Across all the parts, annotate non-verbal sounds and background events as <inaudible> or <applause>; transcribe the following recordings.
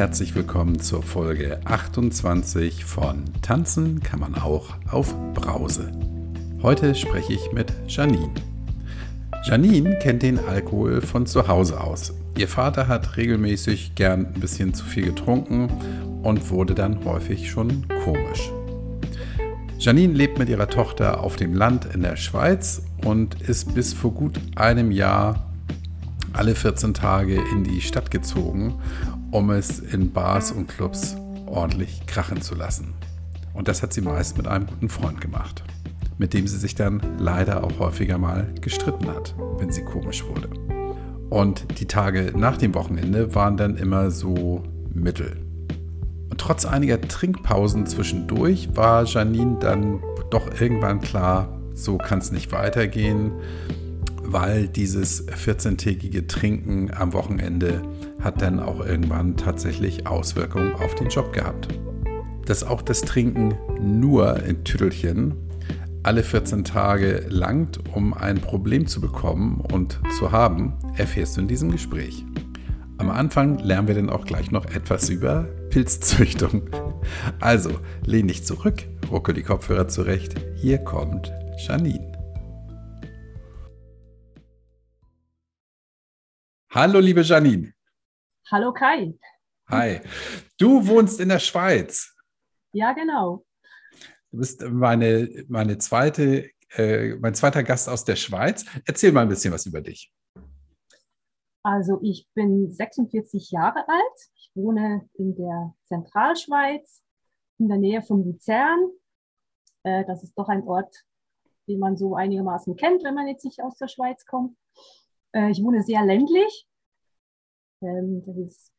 herzlich willkommen zur Folge 28 von Tanzen kann man auch auf Brause. Heute spreche ich mit Janine. Janine kennt den Alkohol von zu Hause aus. Ihr Vater hat regelmäßig gern ein bisschen zu viel getrunken und wurde dann häufig schon komisch. Janine lebt mit ihrer Tochter auf dem Land in der Schweiz und ist bis vor gut einem Jahr alle 14 Tage in die Stadt gezogen, um es in Bars und Clubs ordentlich krachen zu lassen. Und das hat sie meist mit einem guten Freund gemacht, mit dem sie sich dann leider auch häufiger mal gestritten hat, wenn sie komisch wurde. Und die Tage nach dem Wochenende waren dann immer so mittel. Und trotz einiger Trinkpausen zwischendurch war Janine dann doch irgendwann klar, so kann es nicht weitergehen, weil dieses 14-tägige Trinken am Wochenende hat dann auch irgendwann tatsächlich Auswirkungen auf den Job gehabt. Dass auch das Trinken nur in Tüttelchen alle 14 Tage langt, um ein Problem zu bekommen und zu haben, erfährst du in diesem Gespräch. Am Anfang lernen wir dann auch gleich noch etwas über Pilzzüchtung. Also, lehn dich zurück, ruckel die Kopfhörer zurecht. Hier kommt Janine. Hallo, liebe Janine. Hallo Kai. Hi. Du wohnst in der Schweiz. Ja, genau. Du bist meine, meine zweite, äh, mein zweiter Gast aus der Schweiz. Erzähl mal ein bisschen was über dich. Also ich bin 46 Jahre alt. Ich wohne in der Zentralschweiz, in der Nähe von Luzern. Äh, das ist doch ein Ort, den man so einigermaßen kennt, wenn man jetzt nicht aus der Schweiz kommt. Äh, ich wohne sehr ländlich. Ähm, das ist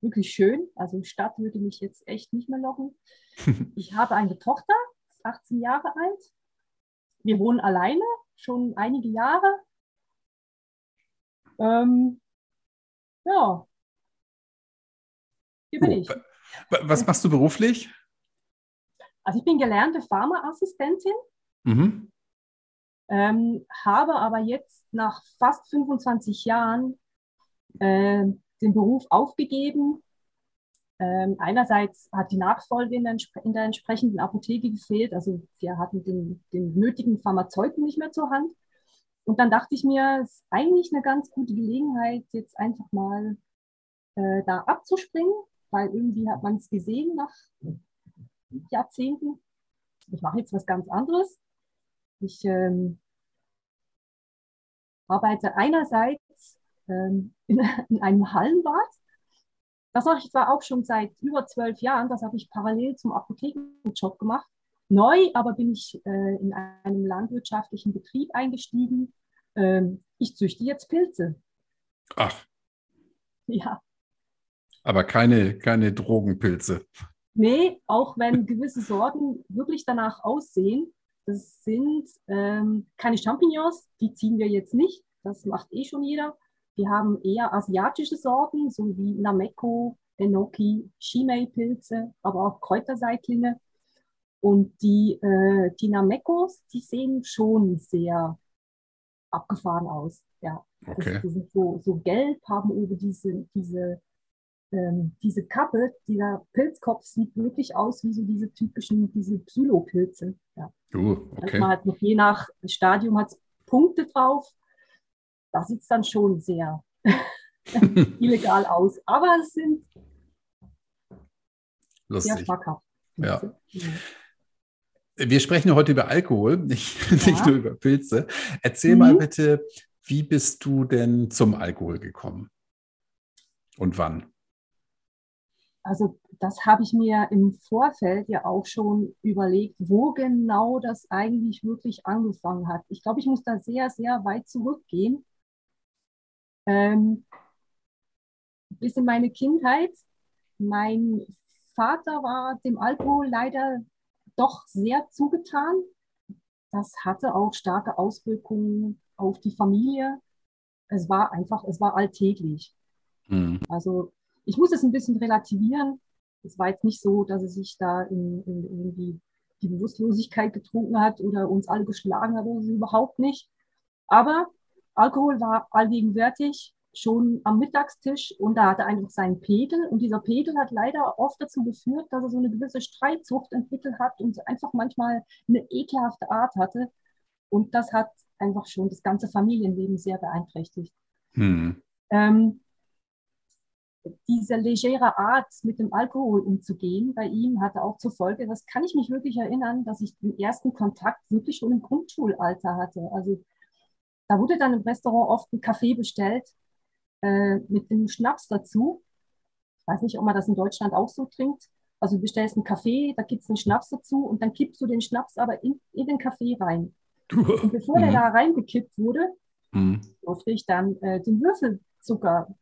wirklich schön. Also Stadt würde mich jetzt echt nicht mehr locken. <laughs> Ich habe eine Tochter, 18 Jahre alt. Wir wohnen alleine schon einige Jahre. Ähm, ja, hier bin oh, ich. Was machst du beruflich? Also ich bin gelernte Pharmaassistentin, mhm. ähm, habe aber jetzt nach fast 25 Jahren äh, den Beruf aufgegeben. Ähm, einerseits hat die Nachfolge in der, in der, entsprechenden Apotheke gefehlt, also wir hatten den, den nötigen Pharmazeuten nicht mehr zur Hand. Und dann dachte ich mir, es ist eigentlich eine ganz gute Gelegenheit, jetzt einfach mal äh, da abzuspringen, weil irgendwie hat man es gesehen nach Jahrzehnten. Ich mache jetzt was ganz anderes. Ich ähm, arbeite einerseits ähm, in, <laughs> in, einem Hallenbad. Das mache ich zwar auch schon seit über zwölf Jahren, das habe ich parallel zum Apothekenjob gemacht. Neu aber bin ich äh, in einem landwirtschaftlichen Betrieb eingestiegen. Ähm, ich züchte jetzt Pilze. Ach. Ja. Aber keine, keine Drogenpilze. Nee, auch wenn gewisse Sorten wirklich danach aussehen. Das sind ähm, keine Champignons, die ziehen wir jetzt nicht. Das macht eh schon jeder. Wir haben eher asiatische Sorten, so wie Nameko, Enoki, Shimei-Pilze, aber auch Kräuterseitlinge. Und die, äh, die Namekos, die sehen schon sehr abgefahren aus. Ja. Okay. die sind so, so gelb, haben über diese, diese, ähm, diese Kappe, dieser Pilzkopf sieht wirklich aus wie so diese typischen, diese Psylopilze. Ja. Uh, okay. Also man hat noch je nach Stadium hat Punkte drauf da sieht es dann schon sehr <laughs> illegal aus. Aber es sind Lustig. sehr schmackhaft. Ja. Wir sprechen heute über Alkohol, <laughs> nicht, ja. nicht nur über Pilze. Erzähl mhm. mal bitte, wie bist du denn zum Alkohol gekommen? Und wann? Also das habe ich mir im Vorfeld ja auch schon überlegt, wo genau das eigentlich wirklich angefangen hat. Ich glaube, ich muss da sehr, sehr weit zurückgehen ähm, bis in meine Kindheit. Mein Vater war dem Alkohol leider doch sehr zugetan. Das hatte auch starke Auswirkungen auf die Familie. Es war einfach, es war alltäglich. Mhm. Also ich muss es ein bisschen relativieren. Es war jetzt nicht so, dass er sich da in, in irgendwie die Bewusstlosigkeit getrunken hat oder uns alle geschlagen hat, oder so überhaupt nicht. Aber Alkohol war allgegenwärtig schon am Mittagstisch und da hatte er einfach seinen Pegel und dieser Pegel hat leider oft dazu geführt, dass er so eine gewisse Streitsucht entwickelt hat und einfach manchmal eine ekelhafte Art hatte. Und das hat einfach schon das ganze Familienleben sehr beeinträchtigt. Hm. Ähm, diese legere Art, mit dem Alkohol umzugehen, bei ihm hatte auch zur Folge, das kann ich mich wirklich erinnern, dass ich den ersten Kontakt wirklich schon im Grundschulalter hatte. Also da wurde dann im Restaurant oft ein Kaffee bestellt äh, mit dem Schnaps dazu. Ich weiß nicht, ob man das in Deutschland auch so trinkt. Also du bestellst einen Kaffee, da gibt es einen Schnaps dazu und dann kippst du den Schnaps aber in, in den Kaffee rein. Und bevor der mhm. da reingekippt wurde, mhm. durfte ich dann äh, den Würfelzucker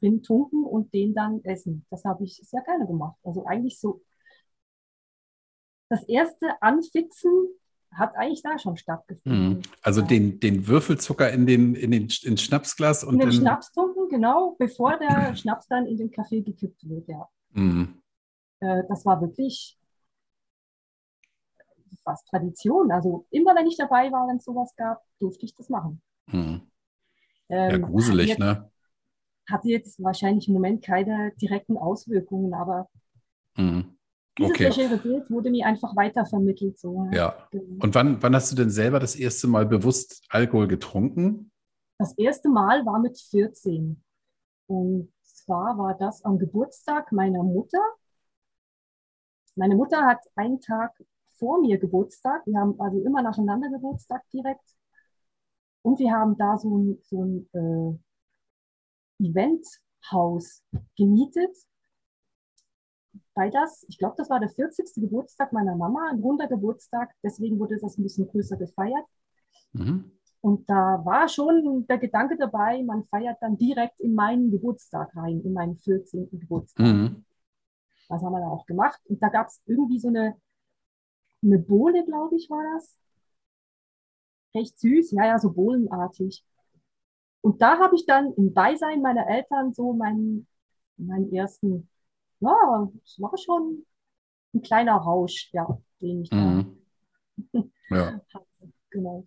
drin tunken und den dann essen. Das habe ich sehr gerne gemacht. Also eigentlich so das erste Anfixen hat eigentlich da schon stattgefunden. Mhm. Also den, den Würfelzucker in den, in den ins Schnapsglas und in den, den Schnaps tunken, genau, bevor der Schnaps dann in den Kaffee gekippt wird, ja. Mhm. Äh, das war wirklich fast Tradition. Also immer wenn ich dabei war, wenn es sowas gab, durfte ich das machen. Mhm. Ähm, ja, gruselig, jetzt, ne? Hatte jetzt wahrscheinlich im Moment keine direkten Auswirkungen, aber mhm. Dieses okay. legere Bild wurde mir einfach weitervermittelt. So. Ja. Genau. Und wann, wann hast du denn selber das erste Mal bewusst Alkohol getrunken? Das erste Mal war mit 14. Und zwar war das am Geburtstag meiner Mutter. Meine Mutter hat einen Tag vor mir Geburtstag. Wir haben also immer nacheinander Geburtstag direkt. Und wir haben da so ein, so ein äh, Eventhaus gemietet weil das, ich glaube, das war der 40. Geburtstag meiner Mama, ein runder Geburtstag, deswegen wurde das ein bisschen größer gefeiert. Mhm. Und da war schon der Gedanke dabei, man feiert dann direkt in meinen Geburtstag rein, in meinen 14. Geburtstag. Mhm. Das haben wir da auch gemacht. Und da gab es irgendwie so eine, eine Bohle, glaube ich, war das. Recht süß, ja, ja, so bohlenartig. Und da habe ich dann im Beisein meiner Eltern so meinen, meinen ersten ja, es war schon ein kleiner Rausch, ja, den ich mhm. da <laughs> ja. hatte. Genau.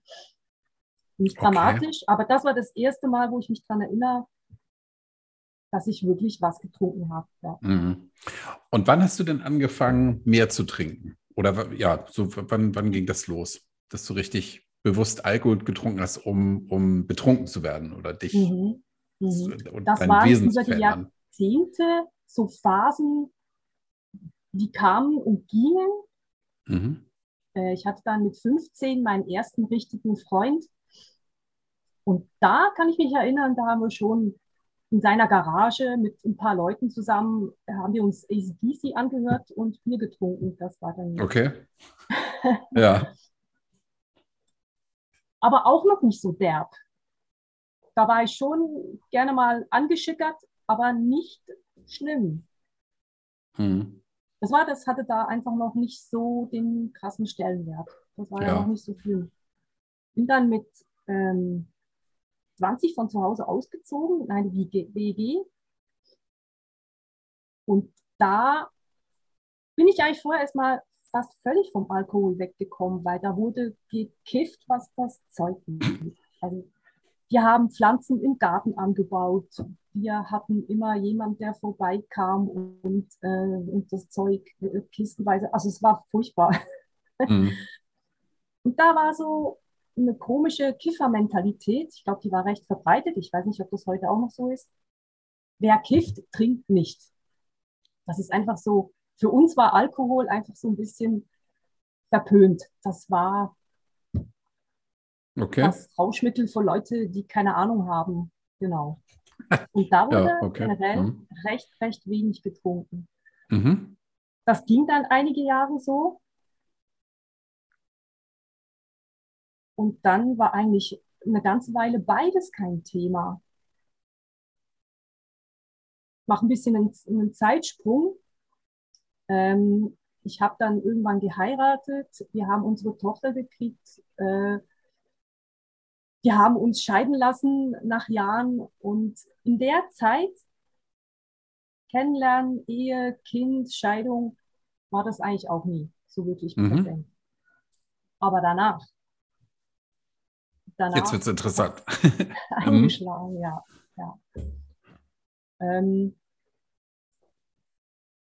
Nicht dramatisch, okay. aber das war das erste Mal, wo ich mich daran erinnere, dass ich wirklich was getrunken habe. Ja. Mhm. Und wann hast du denn angefangen, mehr zu trinken? Oder ja, so wann, wann ging das los, dass du richtig bewusst Alkohol getrunken hast, um, um betrunken zu werden oder dich mhm. Mhm. und das dein war Wesen über die Jahrzehnte so Phasen, die kamen und gingen. Mhm. Äh, ich hatte dann mit 15 meinen ersten richtigen Freund. Und da kann ich mich erinnern, da haben wir schon in seiner Garage mit ein paar Leuten zusammen, haben wir uns ACDC angehört und Bier getrunken. Das war dann. Okay. <laughs> ja. Aber auch noch nicht so derb. Da war ich schon gerne mal angeschickert, aber nicht schlimm. Mhm. Das war, das hatte da einfach noch nicht so den krassen Stellenwert. Das war ja, ja noch nicht so schlimm. Bin dann mit ähm, 20 von zu Hause ausgezogen in eine WG. Und da bin ich eigentlich vorher erstmal fast völlig vom Alkohol weggekommen, weil da wurde gekifft, was das Zeug nicht. Also wir haben Pflanzen im Garten angebaut. Wir hatten immer jemand, der vorbeikam und, äh, und das Zeug äh, kistenweise. Also es war furchtbar. Mhm. <laughs> Und da war so eine komische Kiffermentalität. Ich glaube, die war recht verbreitet. Ich weiß nicht, ob das heute auch noch so ist. Wer kifft, trinkt nicht. Das ist einfach so. Für uns war Alkohol einfach so ein bisschen verpönt. Das war Okay. Das Rauschmittel für Leute, die keine Ahnung haben. Genau. Und da wurde ja, okay. generell mhm. recht, recht wenig getrunken. Mhm. Das ging dann einige Jahre so. Und dann war eigentlich eine ganze Weile beides kein Thema. Ich mache ein bisschen einen, einen Zeitsprung. Ähm, ich habe dann irgendwann geheiratet. Wir haben unsere Tochter gekriegt. Äh, wir haben uns scheiden lassen nach Jahren und in der Zeit, Kennenlernen, Ehe, Kind, Scheidung, war das eigentlich auch nie so wirklich mhm. präsent. Aber danach, danach. Jetzt wird es interessant. <laughs> eingeschlagen, ja. ja. Ähm,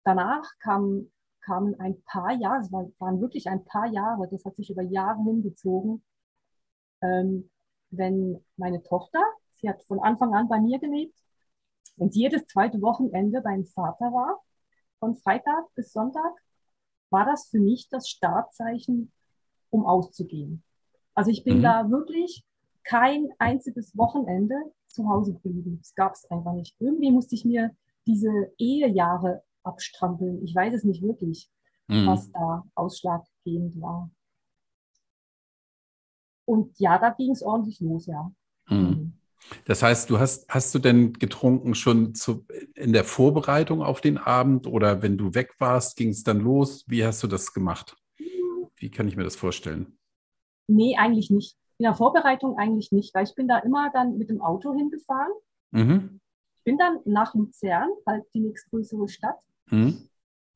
danach kam, kamen ein paar Jahre, es waren wirklich ein paar Jahre, das hat sich über Jahre hingezogen, ähm, wenn meine Tochter, sie hat von Anfang an bei mir gelebt und jedes zweite Wochenende beim Vater war, von Freitag bis Sonntag, war das für mich das Startzeichen, um auszugehen. Also ich bin mhm. da wirklich kein einziges Wochenende zu Hause geblieben. Das gab es einfach nicht. Irgendwie musste ich mir diese Ehejahre abstrampeln. Ich weiß es nicht wirklich, mhm. was da ausschlaggebend war. Und ja, da ging es ordentlich los, ja. Mhm. mhm. Das heißt, du hast, hast du denn getrunken schon zu, in der Vorbereitung auf den Abend oder wenn du weg warst, ging es dann los? Wie hast du das gemacht? Wie kann ich mir das vorstellen? Nee, eigentlich nicht. In der Vorbereitung eigentlich nicht, weil ich bin da immer dann mit dem Auto hingefahren. Mhm. Ich bin dann nach Luzern, halt die nächstgrößere Stadt. Mhm.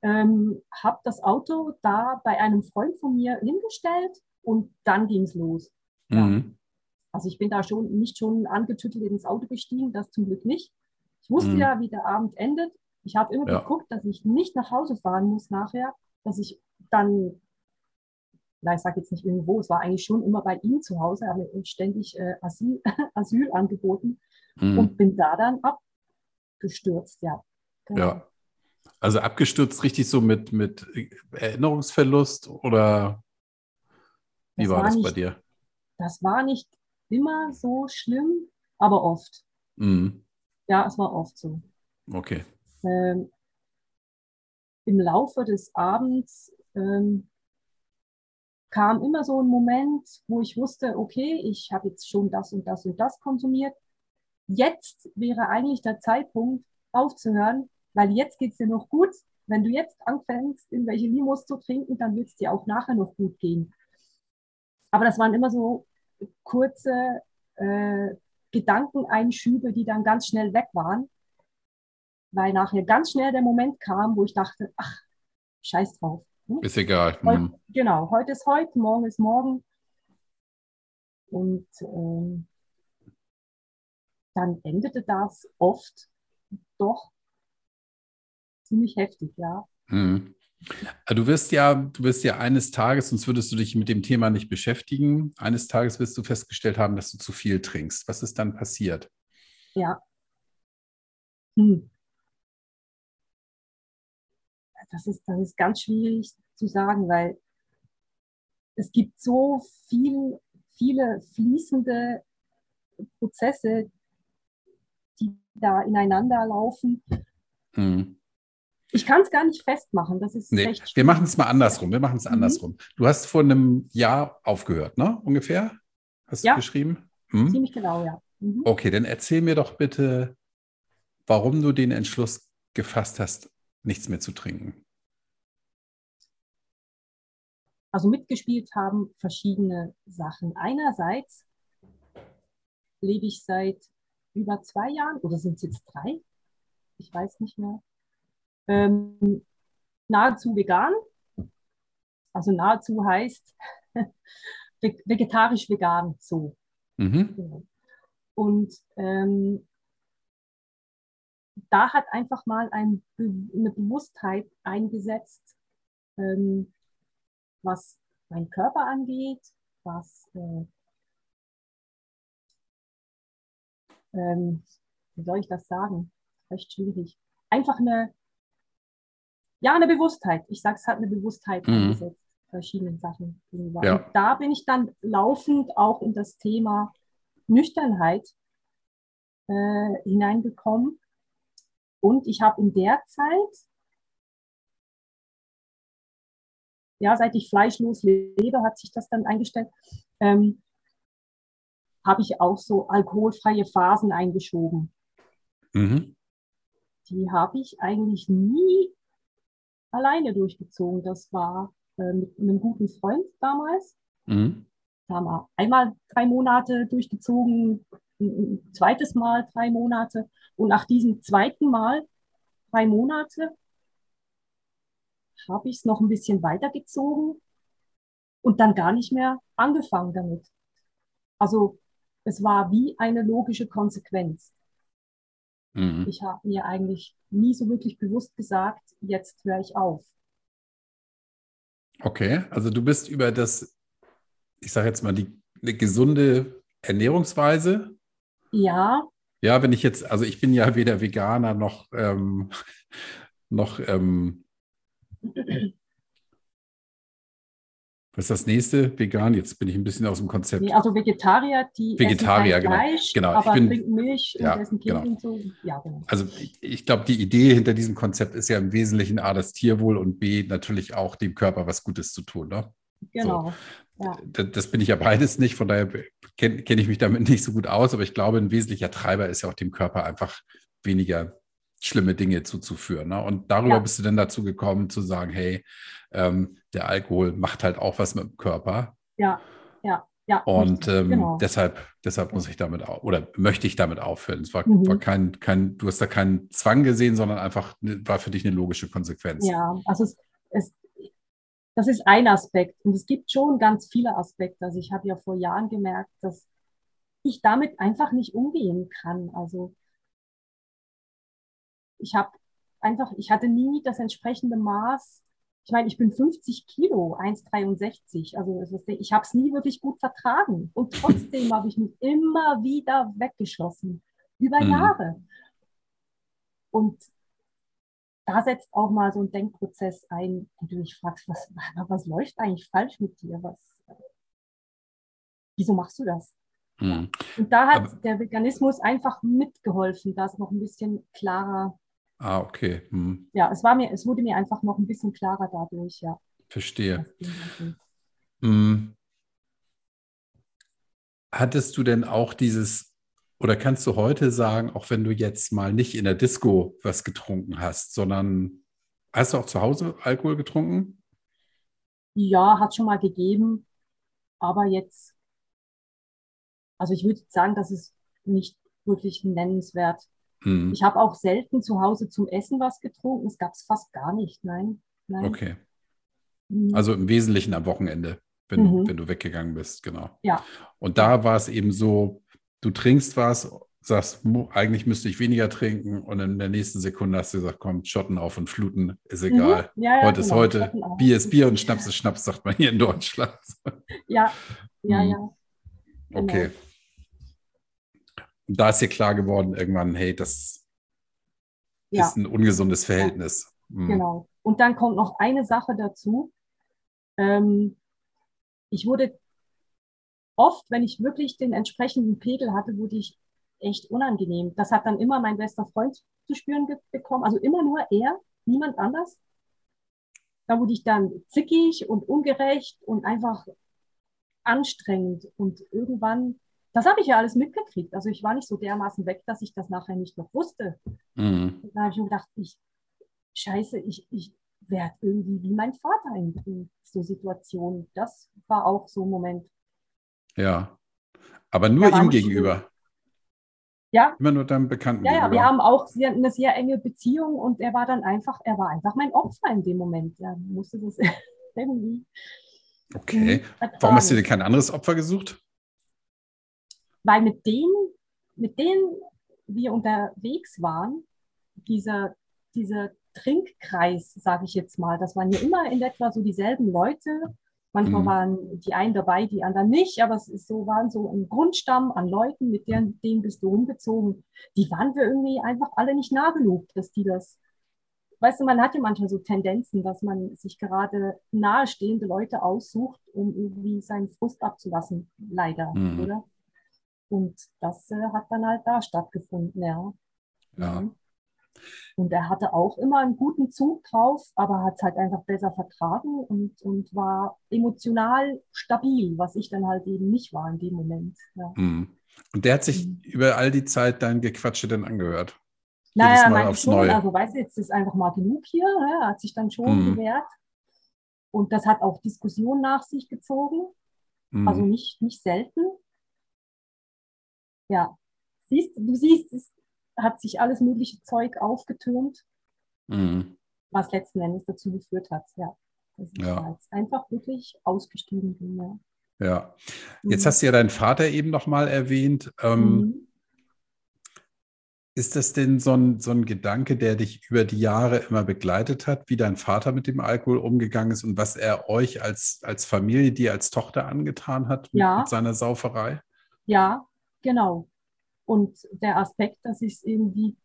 Ähm, habe das Auto da bei einem Freund von mir hingestellt und dann ging es los. Ja. Mhm. Also ich bin da schon nicht schon angetüttelt ins Auto gestiegen, das zum Glück nicht. Ich wusste mhm. ja, wie der Abend endet. Ich habe immer ja. geguckt, dass ich nicht nach Hause fahren muss nachher, dass ich dann, na, ich sage jetzt nicht irgendwo, es war eigentlich schon immer bei ihm zu Hause, er hat mir ständig äh, Asyl, <laughs> Asyl angeboten mhm. und bin da dann abgestürzt, ja. Genau. Ja. Also abgestürzt richtig so mit, mit Erinnerungsverlust oder wie das war, war das nicht, bei dir? Das war nicht immer so schlimm, aber oft. Mhm. Ja, es war oft so. Okay. Ähm, Im Laufe des Abends ähm, kam immer so ein Moment, wo ich wusste, okay, ich habe jetzt schon das und das und das konsumiert. Jetzt wäre eigentlich der Zeitpunkt aufzuhören, weil jetzt geht es dir noch gut. Wenn du jetzt anfängst, irgendwelche Limos zu trinken, dann wird es dir auch nachher noch gut gehen. Aber das waren immer so kurze äh, Gedankeneinschübe, die dann ganz schnell weg waren, weil nachher ganz schnell der Moment kam, wo ich dachte, ach, scheiß drauf. Hm? Ist egal. Heute, hm. Genau, heute ist heute, morgen ist morgen. Und ähm, dann endete das oft doch ziemlich heftig, ja. Hm. Du wirst ja, du wirst ja eines Tages, sonst würdest du dich mit dem Thema nicht beschäftigen. Eines Tages wirst du festgestellt haben, dass du zu viel trinkst. Was ist dann passiert? Ja. Hm. Das ist, das ist ganz schwierig zu sagen, weil es gibt so viel, viele fließende Prozesse, die da ineinander laufen. Hm. Ich kann es gar nicht festmachen. Das ist nee, wir machen es mal andersrum. Wir machen es mhm. andersrum. Du hast vor einem Jahr aufgehört, ne? Ungefähr? Hast ja. du geschrieben? Hm? Ziemlich genau, ja. Mhm. Okay, dann erzähl mir doch bitte, warum du den Entschluss gefasst hast, nichts mehr zu trinken. Also mitgespielt haben verschiedene Sachen. Einerseits lebe ich seit über zwei Jahren, oder sind es jetzt drei? Ich weiß nicht mehr ähm, nahezu vegan. Also nahezu heißt <laughs> vegetarisch-vegan so. Mhm. Und ähm, da hat einfach mal ein, eine Bewusstheit eingesetzt, ähm, was mein Körper angeht, was äh, ähm, wie soll ich das sagen? Recht schwierig. Einfach eine, ja, eine Bewusstheit. Ich sage, es hat eine Bewusstheit mhm. verschiedenen Sachen gegenüber. Ja. Und da bin ich dann laufend auch in das Thema Nüchternheit äh, hineingekommen. Und ich habe in der Zeit, ja, seit ich fleischlos lebe, hat sich das dann eingestellt, ähm, habe ich auch so alkoholfreie Phasen eingeschoben. Mhm. Die habe ich eigentlich nie alleine durchgezogen. Das war äh, mit einem guten Freund damals. Mhm. Da haben wir einmal drei Monate durchgezogen, ein zweites Mal drei Monate. Und nach diesem zweiten Mal drei Monate habe ich es noch ein bisschen weitergezogen und dann gar nicht mehr angefangen damit. Also es war wie eine logische Konsequenz. Mhm. Ich habe mir eigentlich nie so wirklich bewusst gesagt, jetzt höre ich auf. Okay, also du bist über das, ich sage jetzt mal, die eine gesunde Ernährungsweise. Ja, Ja, wenn ich jetzt, also ich bin ja weder Veganer noch, ähm, <laughs> noch, ähm, was ist das nächste? Vegan, jetzt bin ich ein bisschen aus dem Konzept. nee, also Vegetarier, die Vegetarier, essen genau. Fleisch, Genau, ich aber bin- trinken Milch ja, und essen Käse genau. und so. Ja, genau. Also ich, ich glaube, die Idee hinter diesem Konzept ist ja im Wesentlichen A, das Tierwohl und B, natürlich auch dem Körper was Gutes zu tun. Ne? Genau. Ja. Das, das bin ich ja beides nicht, von daher kenne kenn ich mich damit nicht so gut aus, aber ich glaube, ein wesentlicher Treiber ist ja auch dem Körper einfach weniger schlimme Dinge zuzuführen. Ne? Und darüber Ja. bist du dann dazu gekommen zu sagen, hey, ähm, der Alkohol macht halt auch was mit dem Körper Ja, ja, ja. und ähm, genau. deshalb, deshalb muss ich damit oder möchte ich damit aufhören. Es war, Mhm. war kein, kein, du hast da keinen Zwang gesehen, sondern einfach ne- war für dich eine logische Konsequenz. Ja, also es, es, das ist ein Aspekt. Und es gibt schon ganz viele Aspekte. Also ich habe ja vor Jahren gemerkt, dass ich damit einfach nicht umgehen kann. Also ich habe einfach, ich hatte nie das entsprechende Maß. Ich meine, ich bin 50 Kilo, 1,63. Also ich habe es nie wirklich gut vertragen. Und trotzdem habe ich mich immer wieder weggeschlossen. Über Mhm. Jahre. Und da setzt auch mal so ein Denkprozess ein, wo du dich fragst, was, was läuft eigentlich falsch mit dir? Was, wieso machst du das? Mhm. Und da hat Aber- der Veganismus einfach mitgeholfen, das noch ein bisschen klarer. Ah, okay. Hm. Ja, es war mir, es wurde mir einfach noch ein bisschen klarer dadurch, ja. Verstehe. Hm. Hattest du denn auch dieses, oder kannst du heute sagen, auch wenn du jetzt mal nicht in der Disco was getrunken hast, sondern hast du auch zu Hause Alkohol getrunken? Ja, hat schon mal gegeben, aber jetzt, also ich würde sagen, das ist nicht wirklich nennenswert. Hm. Ich habe auch selten zu Hause zum Essen was getrunken. Es gab es fast gar nicht. Nein, nein. Okay. Mhm. Also im Wesentlichen am Wochenende, wenn, Mhm. wenn du weggegangen bist, genau. Ja. Und da war es eben so, du trinkst was, sagst, eigentlich müsste ich weniger trinken und in der nächsten Sekunde hast du gesagt, komm, Schotten auf und Fluten, ist egal. Mhm. Ja, ja, heute ist genau, heute, Schotten auf. Bier ist Bier und Schnaps ist Schnaps, sagt man hier in Deutschland. Ja, ja, Mhm. ja. Genau. Okay. Und da ist dir klar geworden irgendwann, hey, das Ja, ist ein ungesundes Verhältnis. Mhm. genau. Und dann kommt noch eine Sache dazu. Ähm, ich wurde oft, wenn ich wirklich den entsprechenden Pegel hatte, wurde ich echt unangenehm. Das hat dann immer mein bester Freund zu spüren bekommen. Also immer nur er, niemand anders. Da wurde ich dann zickig und ungerecht und einfach anstrengend. Und irgendwann, das habe ich ja alles mitgekriegt. Also ich war nicht so dermaßen weg, dass ich das nachher nicht noch wusste. Mhm. Da habe ich mir gedacht, ich, scheiße, ich, ich werde irgendwie wie mein Vater in, in so Situationen. Das war auch so ein Moment. Ja. Aber nur ihm gegenüber. Ja, Immer nur deinem Bekannten ja, ja, wir haben auch sehr, eine sehr enge Beziehung und er war dann einfach, er war einfach mein Opfer in dem Moment. Er musste das <laughs> irgendwie Okay. Warum hast du dir kein anderes Opfer gesucht? Weil mit denen, mit denen wir unterwegs waren, dieser, dieser Trinkkreis, sage ich jetzt mal, das waren ja immer in etwa so dieselben Leute. Manchmal Mhm. waren die einen dabei, die anderen nicht, aber es ist so, waren so ein Grundstamm an Leuten, mit denen, denen bist du rumgezogen. Die waren wir irgendwie einfach alle nicht nah genug, dass die das. Weißt du, man hat ja manchmal so Tendenzen, dass man sich gerade nahestehende Leute aussucht, um irgendwie seinen Frust abzulassen. Leider, Mhm. oder? Und das äh, hat dann halt da stattgefunden, ja. Ja. Mhm. Und er hatte auch immer einen guten Zug drauf, aber hat es halt einfach besser vertragen und, und war emotional stabil, was ich dann halt eben nicht war in dem Moment. Ja. Mhm. Und der hat sich Mhm. über all die Zeit dein Gequatsche dann angehört. Naja, Mal aufs schon, Neue. also weißt du, jetzt ist einfach mal genug hier, ne? Er hat sich dann schon Mhm. gewehrt. Und das hat auch Diskussionen nach sich gezogen, Mhm. also nicht, nicht selten. Ja, siehst, du siehst, es hat sich alles mögliche Zeug aufgetürmt. Mhm. was letzten Endes dazu geführt hat, ja. Dass ich Ja. jetzt einfach wirklich ausgestiegen bin. Ja. Ja. Jetzt mhm. hast du ja deinen Vater eben nochmal erwähnt. Ähm, mhm. Ist das denn so ein, so ein Gedanke, der dich über die Jahre immer begleitet hat, wie dein Vater mit dem Alkohol umgegangen ist und was er euch als, als Familie, dir als Tochter angetan hat mit, ja. mit seiner Sauferei? Ja, genau. Und der Aspekt, dass ich es irgendwie,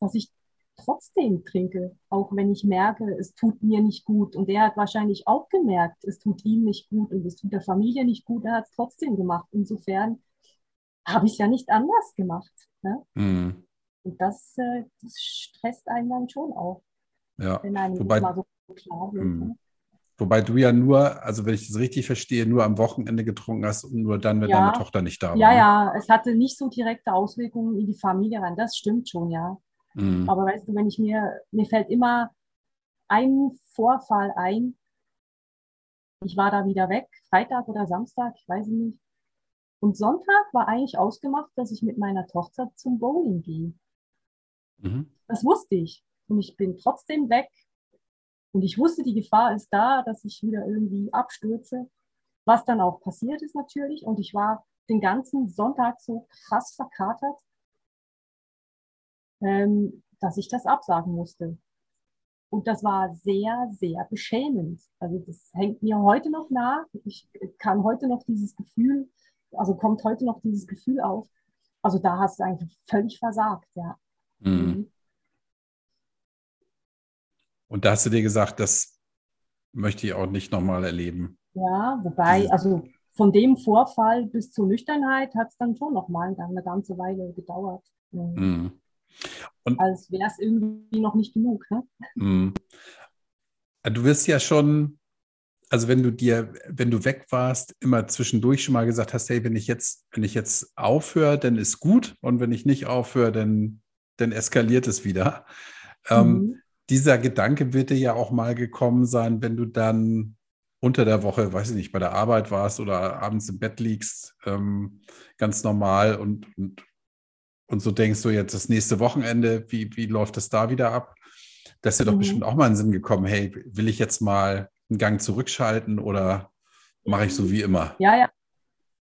dass ich trotzdem trinke, auch wenn ich merke, es tut mir nicht gut. Und der hat wahrscheinlich auch gemerkt, es tut ihm nicht gut und es tut der Familie nicht gut. Er hat es trotzdem gemacht. Insofern habe ich es ja nicht anders gemacht. Ne? Mhm. Und das, äh, das stresst einen dann schon auch. Ja. Wenn einem Wobei, mal so klar wird. Mhm. Wobei du ja nur, also wenn ich das richtig verstehe, nur am Wochenende getrunken hast und nur dann, wenn ja. deine Tochter nicht da war. Ja, ne? ja, es hatte nicht so direkte Auswirkungen in die Familie rein. Das stimmt schon, ja. Mhm. Aber weißt du, wenn ich mir, mir fällt immer ein Vorfall ein, ich war da wieder weg, Freitag oder Samstag, ich weiß nicht. Und Sonntag war eigentlich ausgemacht, dass ich mit meiner Tochter zum Bowling gehe. Mhm. Das wusste ich. Und ich bin trotzdem weg. Und ich wusste, die Gefahr ist da, dass ich wieder irgendwie abstürze. Was dann auch passiert ist natürlich. Und ich war den ganzen Sonntag so krass verkatert, ähm, dass ich das absagen musste. Und das war sehr, sehr beschämend. Also das hängt mir heute noch nach. Ich kann heute noch dieses Gefühl also kommt heute noch dieses Gefühl auf. Also da hast du eigentlich völlig versagt, ja. Mhm. Und da hast du dir gesagt, das möchte ich auch nicht nochmal erleben. Ja, wobei, also von dem Vorfall bis zur Nüchternheit hat es dann schon nochmal eine ganze Weile gedauert. Mhm. mhm. Und, Als wäre es irgendwie noch nicht genug. Ne? Mhm. Du wirst ja schon also wenn du dir, wenn du weg warst, immer zwischendurch schon mal gesagt hast, hey, wenn ich jetzt, wenn ich jetzt aufhöre, dann ist gut und wenn ich nicht aufhöre, dann, dann eskaliert es wieder. Ähm, mhm. Ähm, dieser Gedanke wird dir ja auch mal gekommen sein, wenn du dann unter der Woche, weiß ich nicht, bei der Arbeit warst oder abends im Bett liegst, ähm, ganz normal und, und, und so denkst du jetzt das nächste Wochenende, wie, wie läuft es da wieder ab? Das ist dir mhm. doch bestimmt auch mal in den Sinn gekommen, hey, will ich jetzt mal einen Gang zurückschalten oder mache ich so wie immer? Ja, ja,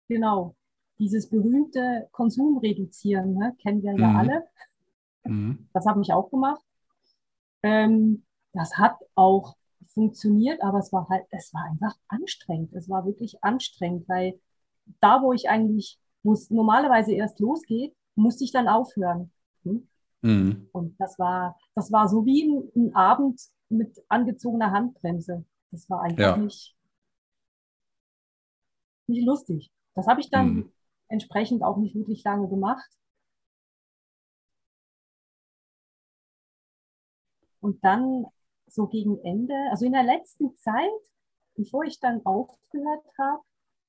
genau. Dieses berühmte Konsum reduzieren, ne? kennen wir ja mhm. alle. Mhm. Das habe ich auch gemacht. Ähm, das hat auch funktioniert, aber es war halt, es war einfach anstrengend. Es war wirklich anstrengend, weil da, wo ich eigentlich, wo es normalerweise erst losgeht, musste ich dann aufhören. Hm? Mhm. Und das war, das war so wie ein, ein Abend mit angezogener Handbremse. Das war einfach ja. nicht, nicht lustig. Das habe ich dann mhm. entsprechend auch nicht wirklich lange gemacht. Und dann so gegen Ende, also in der letzten Zeit, bevor ich dann aufgehört habe,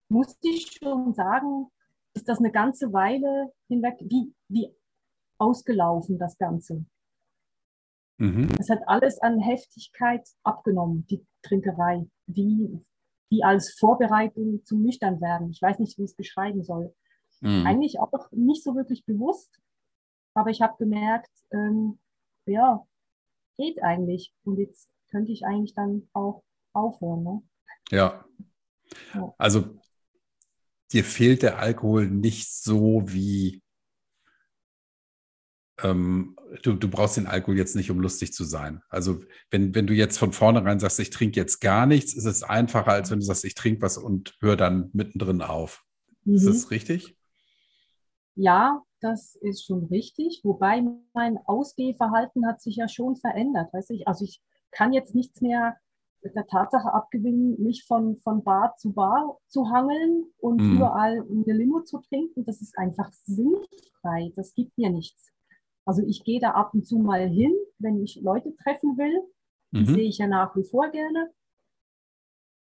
musste ich schon sagen, ist das eine ganze Weile hinweg, wie, wie ausgelaufen das Ganze. Mhm. Es hat alles an Heftigkeit abgenommen, die Trinkerei, wie, wie als Vorbereitung zum Nüchternwerden. Ich weiß nicht, wie ich es beschreiben soll. Mhm. Eigentlich auch nicht so wirklich bewusst, aber ich habe gemerkt, ähm, ja, geht eigentlich. Und jetzt könnte ich eigentlich dann auch aufhören. Ne? Ja. ja. Also dir fehlt der Alkohol nicht so wie ähm, du, du brauchst den Alkohol jetzt nicht, um lustig zu sein. Also wenn, wenn du jetzt von vornherein sagst, ich trinke jetzt gar nichts, ist es einfacher, als wenn du sagst, ich trinke was und höre dann mittendrin auf. Mhm. Ist das richtig? Ja, das ist schon richtig. Wobei mein Ausgehverhalten hat sich ja schon verändert. Weiß ich, also ich kann jetzt nichts mehr der Tatsache abgewinnen, mich von, von Bar zu Bar zu hangeln und mhm. überall eine Limo zu trinken. Das ist einfach sinnfrei. Das gibt mir nichts. Also ich gehe da ab und zu mal hin, wenn ich Leute treffen will. Die mhm. sehe ich ja nach wie vor gerne.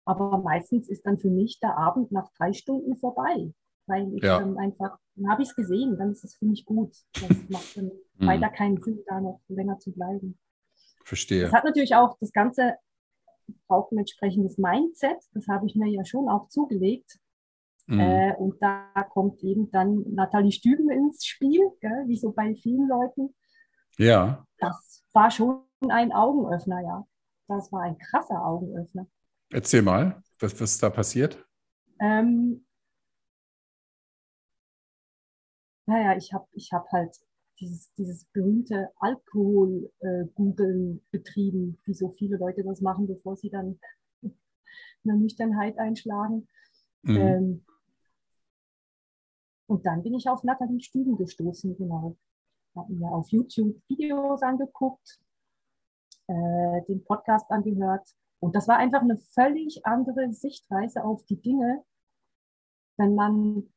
Aber meistens ist dann für mich der Abend nach drei Stunden vorbei. Weil ich ja. dann einfach, dann habe ich es gesehen, dann ist es für mich gut. Das <laughs> macht dann mhm. weiter keinen Sinn, da noch länger zu bleiben. Verstehe. Das hat natürlich auch das Ganze braucht ein entsprechendes Mindset. Das habe ich mir ja schon auch zugelegt. Mhm. Äh, und da kommt eben dann Nathalie Stüben ins Spiel, gell, wie so bei vielen Leuten. Ja. Das war schon ein Augenöffner, ja. Das war ein krasser Augenöffner. Erzähl mal, Was, was da passiert? Ähm, naja, ich habe ich hab halt dieses, dieses berühmte Alkohol-Googeln äh, betrieben, wie so viele Leute das machen, bevor sie dann <laughs> eine Nüchternheit einschlagen. Mhm. Ähm, und dann bin ich auf Nathalie Stüben gestoßen, genau. Habe mir auf YouTube Videos angeguckt, äh, den Podcast angehört. Und das war einfach eine völlig andere Sichtweise auf die Dinge, wenn man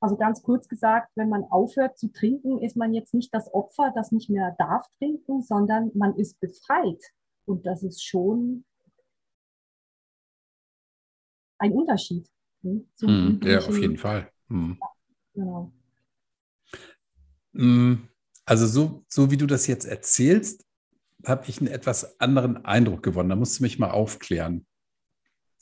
also ganz kurz gesagt, wenn man aufhört zu trinken, ist man jetzt nicht das Opfer, das nicht mehr darf trinken, sondern man ist befreit. Und das ist schon ein Unterschied. Hm, hm, ja, auf jeden Fall. Hm. Ja, genau. Hm, also so, so wie du das jetzt erzählst, habe ich einen etwas anderen Eindruck gewonnen. Da musst du mich mal aufklären.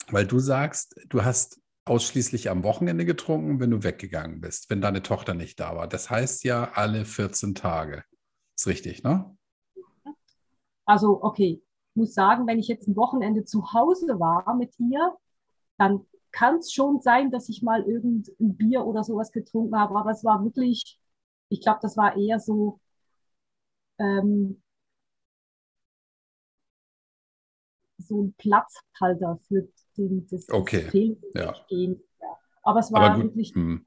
Weil du sagst, du hast ausschließlich am Wochenende getrunken, wenn du weggegangen bist, wenn deine Tochter nicht da war. Das heißt ja alle 14 Tage. Ist richtig, ne? Also, okay, ich muss sagen, wenn ich jetzt ein Wochenende zu Hause war mit ihr, dann kann es schon sein, dass ich mal irgendein Bier oder sowas getrunken habe. Aber es war wirklich, ich glaube, das war eher so, ähm, so ein Platzhalter für den, das okay. System ja. gehen. Ja. Aber es war wirklich. Hm.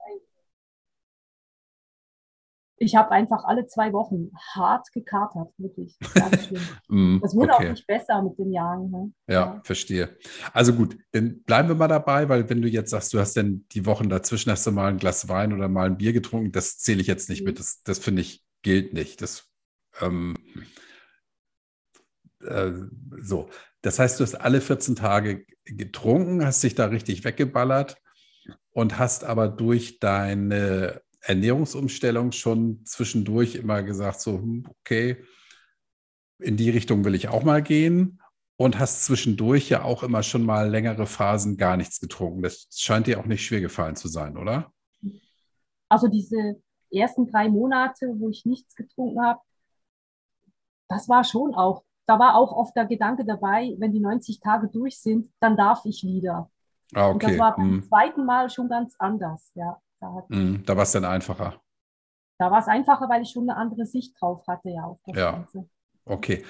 Ich habe einfach alle zwei Wochen hart gekatert, wirklich. <laughs> mm, das wurde okay. auch nicht besser mit den Jahren. Ne? Ja, ja, verstehe. Also gut, dann bleiben wir mal dabei, weil wenn du jetzt sagst, du hast denn die Wochen dazwischen hast du mal ein Glas Wein oder mal ein Bier getrunken, das zähle ich jetzt nicht mhm. mit. Das, das finde ich gilt nicht. Das ähm, äh, so. Das heißt, du hast alle 14 Tage getrunken, hast dich da richtig weggeballert und hast aber durch deine Ernährungsumstellung schon zwischendurch immer gesagt, so, hm, okay, in die Richtung will ich auch mal gehen und hast zwischendurch ja auch immer schon mal längere Phasen gar nichts getrunken. Das scheint dir auch nicht schwer gefallen zu sein, oder? Also diese ersten drei Monate, wo ich nichts getrunken habe, das war schon auch da war auch oft der Gedanke dabei, wenn die 90 Tage durch sind, dann darf ich wieder. Ah, okay. Und das war beim mm. zweiten Mal schon ganz anders. Ja, da, mm, da war es dann einfacher. Da war es einfacher, weil ich schon eine andere Sicht drauf hatte, ja. Auf das ja. Ganze. Okay.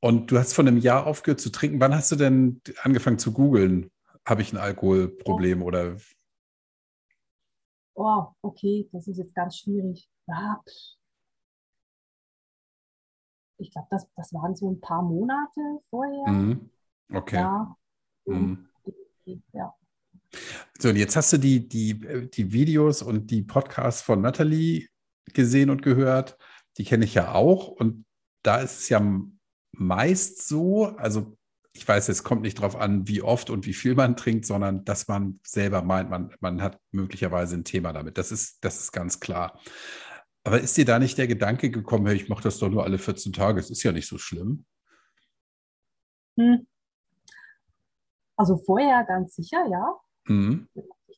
Und du hast von einem Jahr aufgehört zu trinken. Wann hast du denn angefangen zu googeln? Habe ich ein Alkoholproblem oh. oder? Oh, okay, das ist jetzt ganz schwierig. Ja, pff ich glaube, das, das waren so ein paar Monate vorher. Mhm. Okay. Ja. Mhm. ja. So, und jetzt hast du die, die, die Videos und die Podcasts von Natalie gesehen und gehört. Die kenne ich ja auch. Und da ist es ja meist so, also ich weiß, es kommt nicht darauf an, wie oft und wie viel man trinkt, sondern dass man selber meint, man, man hat möglicherweise ein Thema damit. Das ist, das ist ganz klar. Aber ist dir da nicht der Gedanke gekommen, hey, ich mache das doch nur alle 14 Tage, es ist ja nicht so schlimm? Hm. Also vorher ganz sicher, ja. Mhm.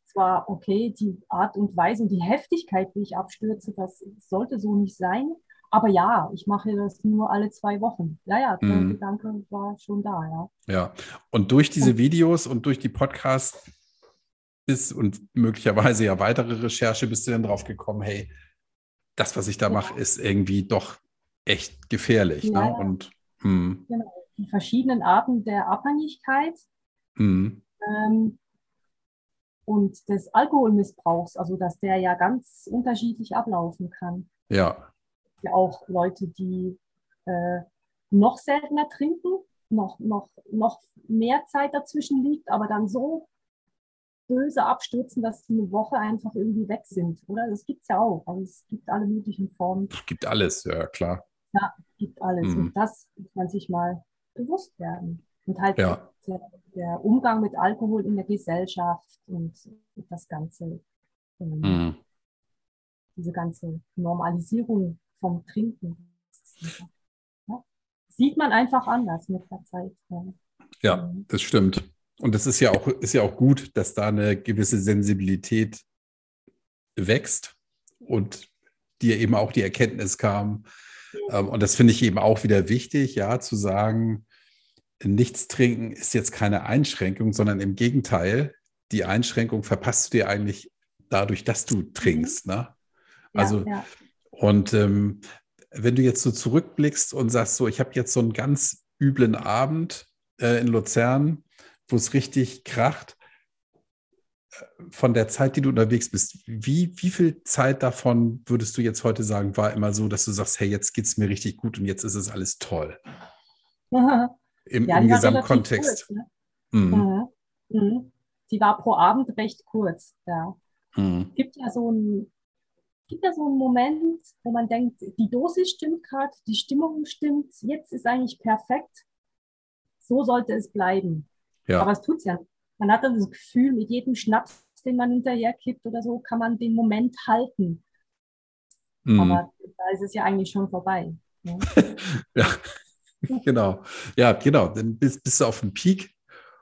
Zwar, okay, die Art und Weise und die Heftigkeit, wie ich abstürze, das sollte so nicht sein. Aber ja, ich mache das nur alle zwei Wochen. Ja, ja, der mhm. Gedanke war schon da, ja. Ja, und durch diese Videos und durch die Podcasts bis und möglicherweise ja weitere Recherche bist du dann drauf gekommen, hey, das, was ich da mache, ist irgendwie doch echt gefährlich. Ne? Ja, ne? Und, hm. genau. Die verschiedenen Arten der Abhängigkeit hm. ähm, und des Alkoholmissbrauchs, also dass der ja ganz unterschiedlich ablaufen kann. Ja. ja auch Leute, die äh, noch seltener trinken, noch, noch, noch mehr Zeit dazwischen liegt, aber dann so böse abstürzen, dass sie eine Woche einfach irgendwie weg sind, oder? Das gibt es ja auch. Also es gibt alle möglichen Formen. Es gibt alles, ja, klar. Ja, es gibt alles. Mhm. Und das muss man sich mal bewusst werden. Und halt ja. der, der, Umgang mit Alkohol in der Gesellschaft und das Ganze, ähm, mhm. diese ganze Normalisierung vom Trinken. Ja, sieht man einfach anders mit der Zeit. Ja, ja das stimmt. Und das ist ja auch, ist ja auch gut, dass da eine gewisse Sensibilität wächst und dir eben auch die Erkenntnis kam. Ähm, und das finde ich eben auch wieder wichtig, ja, zu sagen, nichts trinken ist jetzt keine Einschränkung, sondern im Gegenteil, die Einschränkung verpasst du dir eigentlich dadurch, dass du trinkst. Ne? Also, ja, ja. und ähm, wenn du jetzt so zurückblickst und sagst, so, ich habe jetzt so einen ganz üblen Abend äh, in Luzern, wo es richtig kracht, äh, von der Zeit, die du unterwegs bist, wie, wie viel Zeit davon würdest du jetzt heute sagen, war immer so, dass du sagst, hey, jetzt geht es mir richtig gut und jetzt ist es alles toll? <laughs> Im, ja, im Gesamtkontext. Kurz, ne? mhm. Mhm. mhm. Die war pro Abend recht kurz, ja. Mhm. Gibt ja so ein gibt ja so einen Moment, wo man denkt, die Dosis stimmt gerade, die Stimmung stimmt, jetzt ist eigentlich perfekt. So sollte es bleiben. Ja. Aber es tut es ja. Man hat dann das Gefühl, mit jedem Schnaps, den man hinterher kippt oder so, kann man den Moment halten. Mhm. Aber da ist es ja eigentlich schon vorbei. Ne? <laughs> ja, genau. Ja, genau. Dann bist, bist du auf dem Peak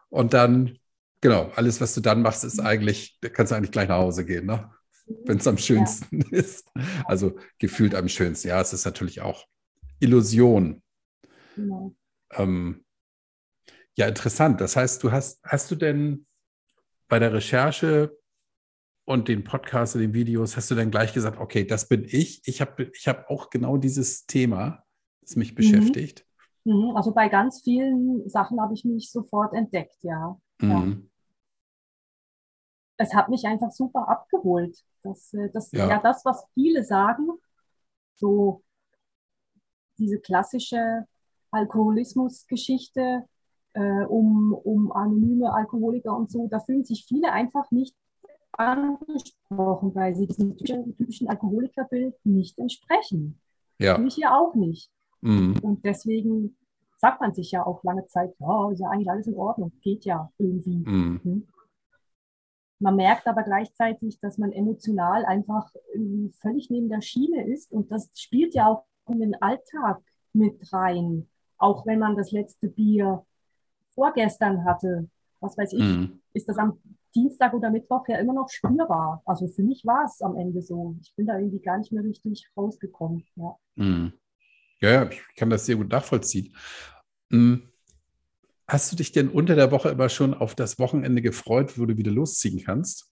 und dann, genau, alles, was du dann machst, ist eigentlich, da kannst du eigentlich gleich nach Hause gehen, ne? wenn es am schönsten ja. <laughs> ist. Also gefühlt am schönsten. Ja, es ist natürlich auch Illusion. Genau. Ähm, ja, interessant. Das heißt, du hast, hast du denn bei der Recherche und den Podcasts und den Videos, hast du dann gleich gesagt, okay, das bin ich. Ich habe ich hab auch genau dieses Thema, das mich mhm. beschäftigt. Mhm. Also bei ganz vielen Sachen habe ich mich sofort entdeckt, ja. Mhm. ja es hat mich einfach super abgeholt. Das, äh, das ja. ja das, was viele sagen, so diese klassische Alkoholismusgeschichte äh, um, um anonyme Alkoholiker und so, da fühlen sich viele einfach nicht angesprochen, weil sie diesem typischen Alkoholikerbild nicht entsprechen. Ja. Ich ja auch nicht. Mhm. Und deswegen sagt man sich ja auch lange Zeit, ja, ist ja eigentlich alles in Ordnung, geht ja irgendwie. Mhm. Hm? Man merkt aber gleichzeitig, dass man emotional einfach völlig neben der Schiene ist und das spielt ja auch in den Alltag mit rein. Auch wenn man das letzte Bier vorgestern hatte, was weiß ich, mhm. ist das am Dienstag oder Mittwoch ja immer noch spürbar. Also für mich war es am Ende so. Ich bin da irgendwie gar nicht mehr richtig rausgekommen. Ja, mhm. ja, ich kann das sehr gut nachvollziehen. Mhm. Hast du dich denn unter der Woche immer schon auf das Wochenende gefreut, wo du wieder losziehen kannst?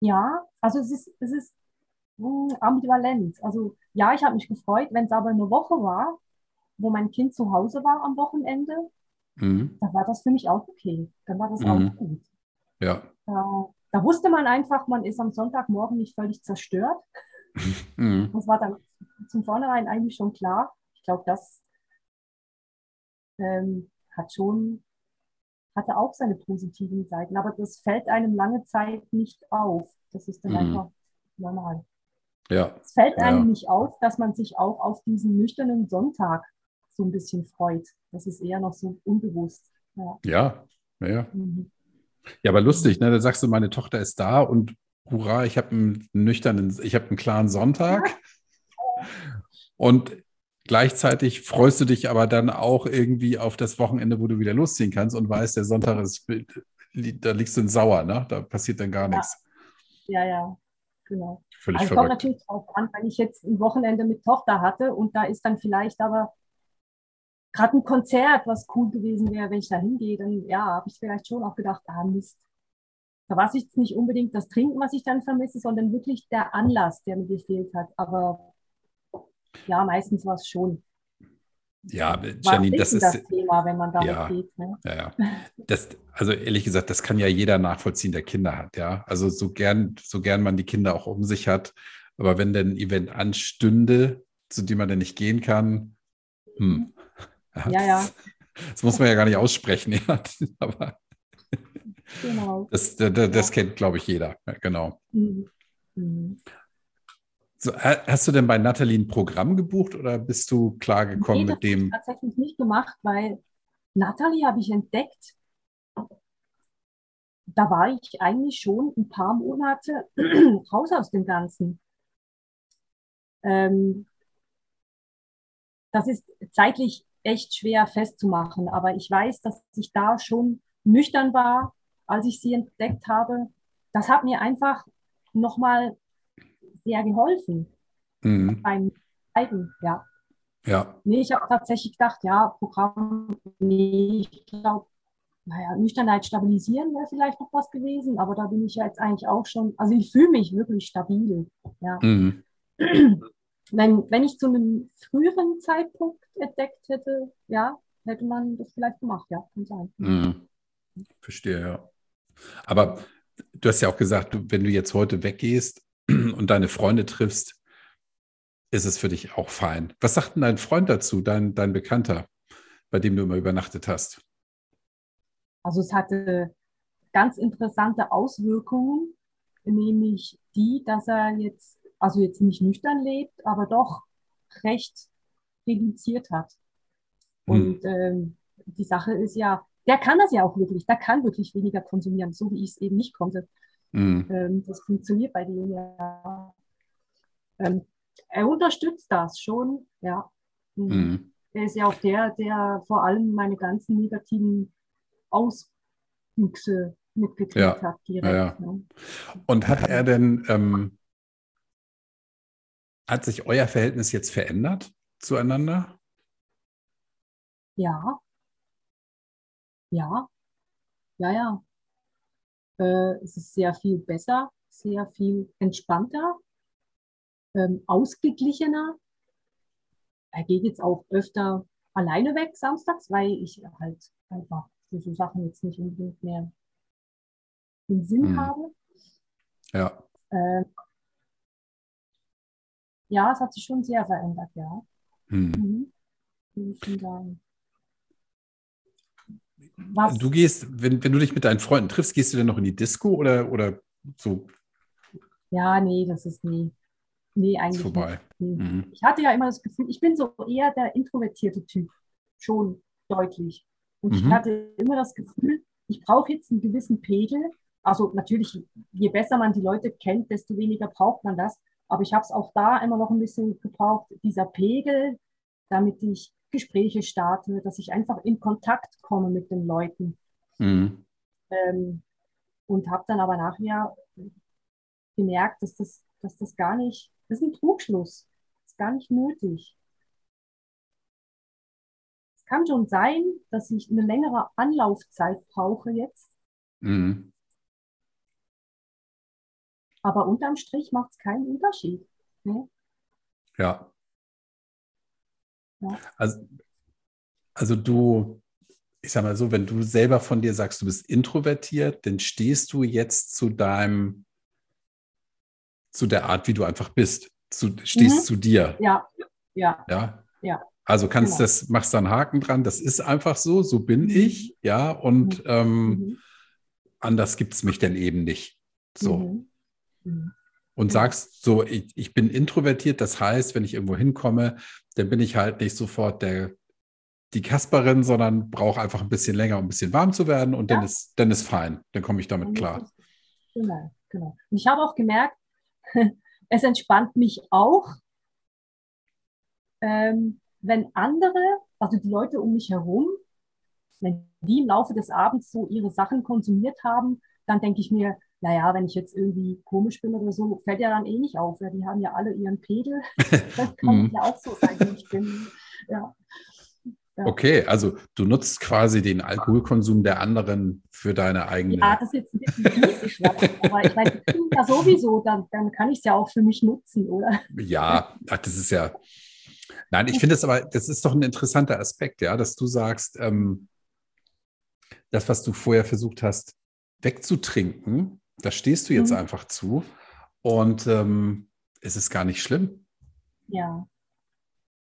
Ja, also es ist, es ist mh, hm, ambivalent. Also ja, ich habe mich gefreut, wenn es aber eine Woche war, wo mein Kind zu Hause war am Wochenende, mhm. dann war das für mich auch okay. Dann war das mhm. auch gut. Ja. Da, da, wusste man einfach, man ist am Sonntagmorgen nicht völlig zerstört. <laughs> Mhm. Das war dann zum Vornherein eigentlich schon klar glaube, das ähm, hat schon, hatte auch seine positiven Seiten, aber das fällt einem lange Zeit nicht auf. Das ist dann mhm. einfach normal. Ja. Es fällt einem ja. nicht auf, dass man sich auch auf diesen nüchternen Sonntag so ein bisschen freut. Das ist eher noch so unbewusst. Ja, ja. Ja, mhm. ja aber lustig, ne? Da sagst du, meine Tochter ist da und hurra, ich habe einen nüchternen, ich habe einen klaren Sonntag. <laughs> Und Gleichzeitig freust du dich aber dann auch irgendwie auf das Wochenende, wo du wieder losziehen kannst und weißt, der Sonntag ist, da liegst du in Sauer, ne? Da passiert dann gar ja. nichts. Ja, ja, genau. Völlig also kommt natürlich drauf an, wenn ich jetzt ein Wochenende mit Tochter hatte und da ist dann vielleicht aber gerade ein Konzert, was cool gewesen wäre, wenn ich da hingehe, dann ja, habe ich vielleicht schon auch gedacht, ah Mist. Da war es jetzt nicht unbedingt das Trinken, was ich dann vermisse, sondern wirklich der Anlass, der mir gefehlt hat. Aber ja, meistens war es schon. Ja, Janine, das ist das Thema, wenn man damit ja, geht. Ne? Ja, ja. Das, also ehrlich gesagt, das kann ja jeder nachvollziehen, der Kinder hat, ja. Also so gern, so gern man die Kinder auch um sich hat, aber wenn denn ein Event anstünde, zu dem man dann nicht gehen kann, hm. Ja, ja. ja. Das, muss man ja gar nicht aussprechen, ja. <laughs> Aber genau. das, das, das kennt, glaube ich, jeder. Ja, genau. Mhm. Mhm. So, hast du denn bei Nathalie ein Programm gebucht oder bist du klargekommen nee, mit dem? Ich tatsächlich nicht gemacht, weil Nathalie habe ich entdeckt. Da war ich eigentlich schon ein paar Monate <clears throat> raus aus dem Ganzen. Ähm, das ist zeitlich echt schwer festzumachen, aber ich weiß, dass ich da schon nüchtern war, als ich sie entdeckt habe. Das hat mir einfach nochmal sehr geholfen mhm. beim Schreiben, ja. Ja. Nee, ich habe tatsächlich gedacht, ja, Programm, nee, ich glaube, naja, Nüchternheit stabilisieren wäre vielleicht noch was gewesen, aber da bin ich ja jetzt eigentlich auch schon, also ich fühle mich wirklich stabil. Ja. Mhm. <clears throat> Wenn, wenn ich zu einem früheren Zeitpunkt entdeckt hätte, ja, hätte man das vielleicht gemacht, ja, kann sein. Mhm. Verstehe, ja. Aber du hast ja auch gesagt, wenn du jetzt heute weggehst <clears throat> und deine Freunde triffst, ist es für dich auch fein. Was sagt denn dein Freund dazu, dein, dein Bekannter, bei dem du immer übernachtet hast? Also es hatte ganz interessante Auswirkungen, nämlich die, dass er jetzt, also jetzt nicht nüchtern lebt, aber doch recht reduziert hat. Hm. Und ähm, die Sache ist ja, der kann das ja auch wirklich, der kann wirklich weniger konsumieren, so wie ich es eben nicht konnte. Mhm. Ähm, das funktioniert bei dem ja. Ähm, er unterstützt das schon, ja. Mhm. Er ist ja auch der, der vor allem meine ganzen negativen Auswüchse mitgekriegt ja. hat. Direkt, ja, ja. Ne? Und hat er denn, ähm, hat sich euer Verhältnis jetzt verändert zueinander? Ja. Ja. Ja, ja. Äh, es ist sehr viel besser, sehr viel entspannter, ähm, ausgeglichener. Er geht jetzt auch öfter alleine weg samstags, weil ich halt einfach so Sachen jetzt nicht unbedingt mehr den Sinn hm. habe. Ja. Äh, ja, es hat sich schon sehr verändert, ja. Hm. Mhm. Du gehst, wenn, wenn du dich mit deinen Freunden triffst, gehst du dann noch in die Disco oder, oder so? Ja, nee, das ist nie. Nee, eigentlich. Ist vorbei. Nicht. Mhm. Ich hatte ja immer das Gefühl, ich bin so eher der introvertierte Typ. Schon deutlich. Und mhm. ich hatte immer das Gefühl, ich brauche jetzt einen gewissen Pegel. Also natürlich, je besser man die Leute kennt, desto weniger braucht man das. Aber ich habe es auch da immer noch ein bisschen gebraucht, dieser Pegel, damit ich Gespräche starte, dass ich einfach in Kontakt komme mit den Leuten. Mhm. Ähm, und habe dann aber nachher gemerkt, dass das, dass das gar nicht, das ist ein Trugschluss, das ist gar nicht nötig. Es kann schon sein, dass ich eine längere Anlaufzeit brauche jetzt. Mhm. Aber unterm Strich macht es keinen Unterschied. Ne? Ja. ja. Also, also du, ich sag mal so, wenn du selber von dir sagst, du bist introvertiert, dann stehst du jetzt zu deinem zu der Art, wie du einfach bist. Zu, stehst mhm. zu dir. Ja, ja. Ja. ja. Also kannst genau. das, machst da einen Haken dran, das ist einfach so, so bin mhm. ich, ja, und mhm. ähm, mhm. anders gibt es mich denn eben nicht. So. Mhm. Und sagst so, ich, ich bin introvertiert, das heißt, wenn ich irgendwo hinkomme, dann bin ich halt nicht sofort der, die Kasperin, sondern brauche einfach ein bisschen länger, um ein bisschen warm zu werden und ja. dann, ist, dann ist fein, dann komme ich damit klar. Genau, genau. Und ich habe auch gemerkt, <laughs> es entspannt mich auch, ähm, wenn andere, also die Leute um mich herum, wenn die im Laufe des Abends so ihre Sachen konsumiert haben, dann denke ich mir, naja, wenn ich jetzt irgendwie komisch bin oder so, fällt ja dann eh nicht auf. Ja, die haben ja alle ihren Pegel. <laughs> Das kann mhm. ja auch so sein, wie ich bin. Ja. Ja. Okay, also du nutzt quasi den Alkoholkonsum der anderen für deine eigene. Ja, das ist jetzt ein bisschen fies, aber ich meine, ja sowieso, dann, dann kann ich es ja auch für mich nutzen, oder? Ja, das ist ja. Nein, ich finde es aber, das ist doch ein interessanter Aspekt, ja, dass du sagst, ähm, das, was du vorher versucht hast, wegzutrinken, da stehst du jetzt mhm. einfach zu und ähm, es ist gar nicht schlimm. Ja,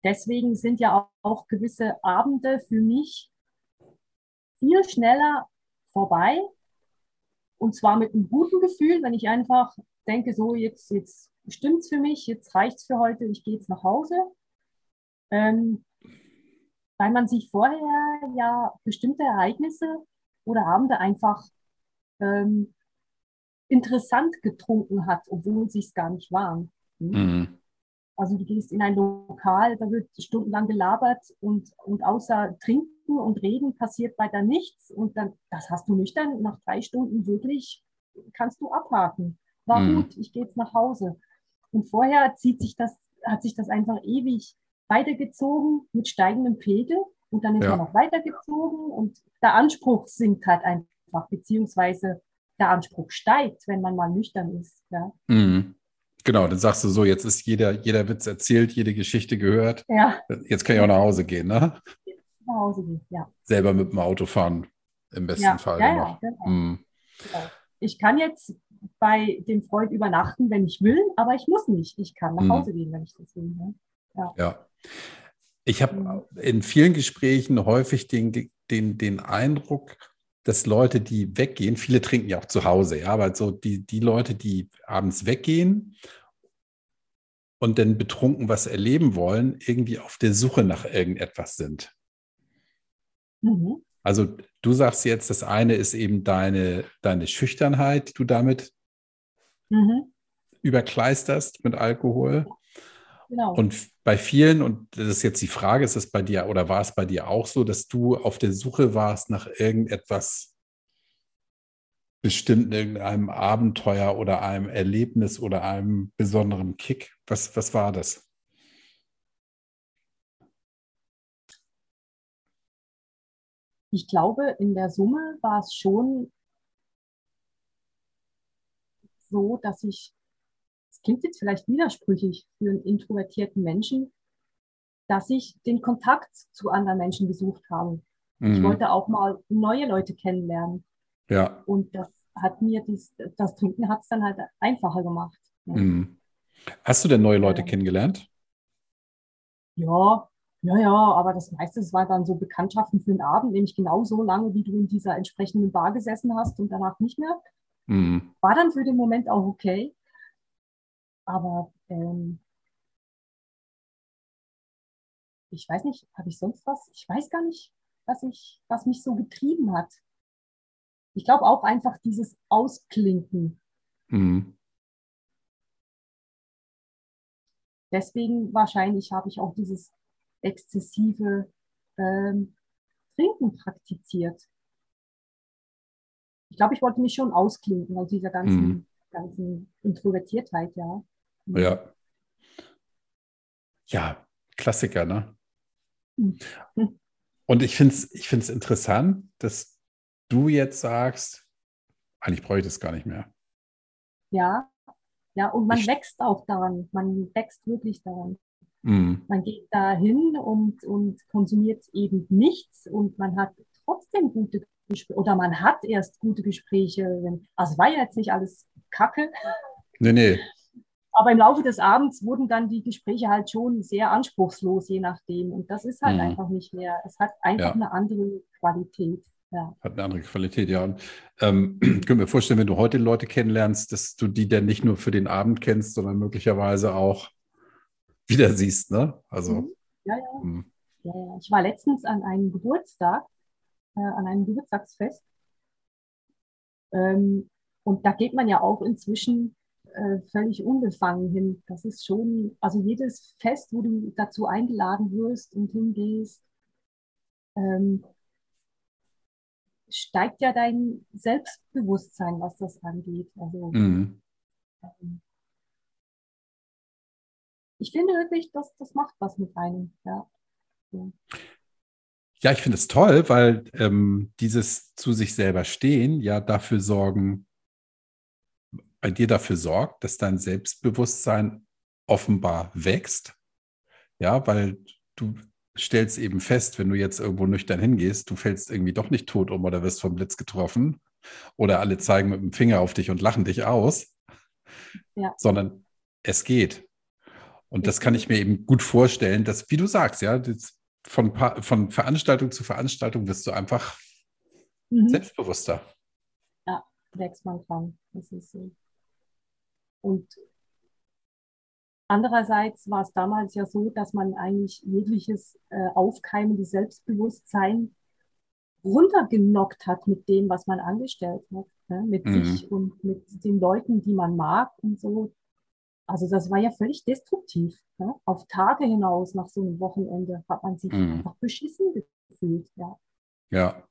deswegen sind ja auch gewisse Abende für mich viel schneller vorbei. Und zwar mit einem guten Gefühl, wenn ich einfach denke, so jetzt, jetzt stimmt es für mich, jetzt reicht es für heute, ich gehe jetzt nach Hause. Ähm, weil man sich vorher ja bestimmte Ereignisse oder Abende einfach ähm, interessant getrunken hat, obwohl sie es gar nicht waren. Hm? Mhm. Also du gehst in ein Lokal, da wird stundenlang gelabert und, und außer Trinken und Reden passiert weiter nichts. Und dann, das hast du nicht dann nach drei Stunden wirklich, kannst du abhaken. War mhm. gut, ich gehe jetzt nach Hause. Und vorher zieht sich das, hat sich das einfach ewig weitergezogen mit steigendem Pegel und dann ist Ja. man noch weitergezogen und der Anspruch sinkt halt einfach, beziehungsweise der Anspruch steigt, wenn man mal nüchtern ist. Ja, Mhm. Genau, dann sagst du so, jetzt ist jeder, jeder Witz erzählt, jede Geschichte gehört. ja Jetzt kann ich auch nach Hause gehen, ne? nach Hause gehen. Ja, Selber mit dem Auto fahren, im besten ja, Fall ja, noch. ja, genau, Mhm. genau. Ich kann jetzt bei dem Freund übernachten, wenn ich will, aber ich muss nicht. Ich kann nach Mhm. Hause gehen, wenn ich das will. Ne? Ja. Ich habe Mhm. in vielen Gesprächen häufig den, den, den Eindruck, dass Leute, die weggehen, viele trinken ja auch zu Hause, ja, aber so die, die Leute, die abends weggehen und dann betrunken was erleben wollen, irgendwie auf der Suche nach irgendetwas sind. Mhm. Also du sagst jetzt, das eine ist eben deine, deine Schüchternheit, die du damit Mhm. überkleisterst mit Alkohol. Genau. Und bei vielen, und das ist jetzt die Frage, ist es bei dir oder war es bei dir auch so, dass du auf der Suche warst nach irgendetwas bestimmten, irgendeinem Abenteuer oder einem Erlebnis oder einem besonderen Kick? Was, was war das? ich glaube, in der Summe war es schon so, dass ich, klingt jetzt vielleicht widersprüchlich für einen introvertierten Menschen, dass ich den Kontakt zu anderen Menschen gesucht habe. Ich Mhm. wollte auch mal neue Leute kennenlernen. Ja. Und das hat mir dies, das Trinken hat es dann halt einfacher gemacht. Ja, Mhm. Hast du denn neue Leute Ja. kennengelernt? ja, ja, ja, aber das meiste das war dann so Bekanntschaften für den Abend, nämlich genau so lange, wie du in dieser entsprechenden Bar gesessen hast und danach nicht mehr. Mhm. War dann für den Moment auch okay. Aber ähm, ich weiß nicht, habe ich sonst was? Ich weiß gar nicht, was ich, was mich so getrieben hat. Ich glaube auch einfach dieses Ausklinken. Mhm. Deswegen wahrscheinlich habe ich auch dieses exzessive ähm, Trinken praktiziert. Ich glaube, ich wollte mich schon ausklinken aus dieser ganzen, Mhm. ganzen Introvertiertheit, ja. Ja. Ja, Klassiker, ne? Mhm. Und ich finde es ich find's interessant, dass du jetzt sagst, eigentlich brauche ich das gar nicht mehr. Ja, ja, und man Ich- wächst auch daran. Man wächst wirklich daran. Mhm. Man geht da hin und, und konsumiert eben nichts und man hat trotzdem gute Gespräche oder man hat erst gute Gespräche. Wenn, also es war ja jetzt nicht alles Kacke, Nee, nee. Aber im Laufe des Abends wurden dann die Gespräche halt schon sehr anspruchslos, je nachdem. Und das ist halt Mhm. einfach nicht mehr. Es hat einfach Ja. eine andere Qualität. Ja. Hat eine andere Qualität, ja. Und, ähm, <clears throat> ich könnte mir vorstellen, wenn du heute Leute kennenlernst, dass du die dann nicht nur für den Abend kennst, sondern möglicherweise auch wieder siehst, ne? Also, Mhm. Ja, ja. mhm. Ja, ja. Ich war letztens an einem Geburtstag, äh, an einem Geburtstagsfest. Ähm, und da geht man ja auch inzwischen äh, völlig unbefangen hin. Das ist schon, also jedes Fest, wo du dazu eingeladen wirst und hingehst, ähm, steigt ja dein Selbstbewusstsein, was das angeht. Also Mhm. ähm, ich finde wirklich, dass das macht was mit einem. Ja. Ja. Ja, ich finde es toll, weil ähm, dieses zu sich selber stehen ja dafür sorgen, bei dir dafür sorgt, dass dein Selbstbewusstsein offenbar wächst. Ja, weil du stellst eben fest, wenn du jetzt irgendwo nüchtern hingehst, du fällst irgendwie doch nicht tot um oder wirst vom Blitz getroffen oder alle zeigen mit dem Finger auf dich und lachen dich aus, Ja. sondern es geht. Und das kann ich mir eben gut vorstellen, dass, wie du sagst, ja, von, von Veranstaltung zu Veranstaltung wirst du einfach Mhm. selbstbewusster. wächst man dran. Das ist so. Und andererseits war es damals ja so, dass man eigentlich jegliches äh, aufkeimendes Selbstbewusstsein runtergenockt hat mit dem, was man angestellt hat, ne? mit Mhm. sich und mit den Leuten, die man mag und so. Also das war ja völlig destruktiv. Ne? Auf Tage hinaus nach so einem Wochenende hat man sich Mhm. einfach beschissen gefühlt. Ja. Ja,